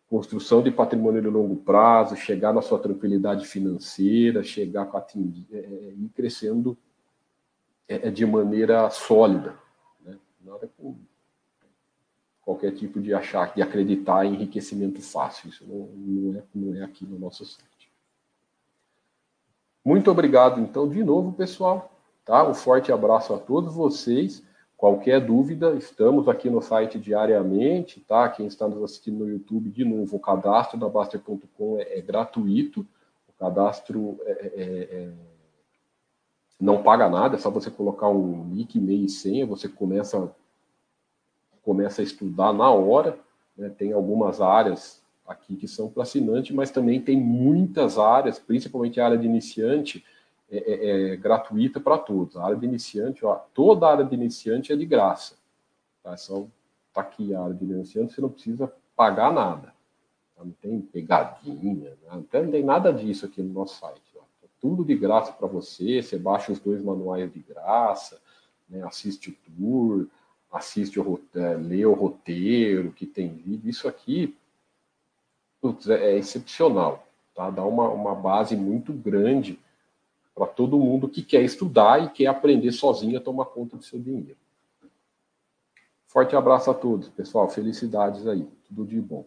construção de patrimônio de longo prazo, chegar na sua tranquilidade financeira, chegar com atingir, é, é, ir crescendo é, é, de maneira sólida, né? nada com qualquer tipo de achar, de acreditar em enriquecimento fácil, isso não, não, é, não é aqui no nosso site. Muito obrigado, então, de novo, pessoal, tá? Um forte abraço a todos vocês. qualquer dúvida, estamos aqui no site diariamente, tá? Quem está nos assistindo no YouTube, de novo, o cadastro da Baster.com é, é, gratuito, o cadastro é, é, é, não paga nada, é só você colocar um nick, e-mail e senha, você começa, começa a estudar na hora, né? tem algumas áreas aqui que são para assinante, mas também tem muitas áreas, principalmente a área de iniciante, é, é, é gratuita para todos. A área de iniciante, ó, toda a área de iniciante é de graça. Tá? Só tá aqui a área de iniciante, você não precisa pagar nada. Tá? Não tem pegadinha, né? não tem nada disso aqui no nosso site. Ó. É tudo de graça para você, você baixa os dois manuais de graça, né? assiste o tour, assiste o é, lê o roteiro, que tem vídeo. Isso aqui putz, é, é excepcional. Tá? Dá uma, uma base muito grande para todo mundo que quer estudar e quer aprender sozinho a tomar conta do seu dinheiro. Forte abraço a todos, pessoal. Felicidades aí. Tudo de bom.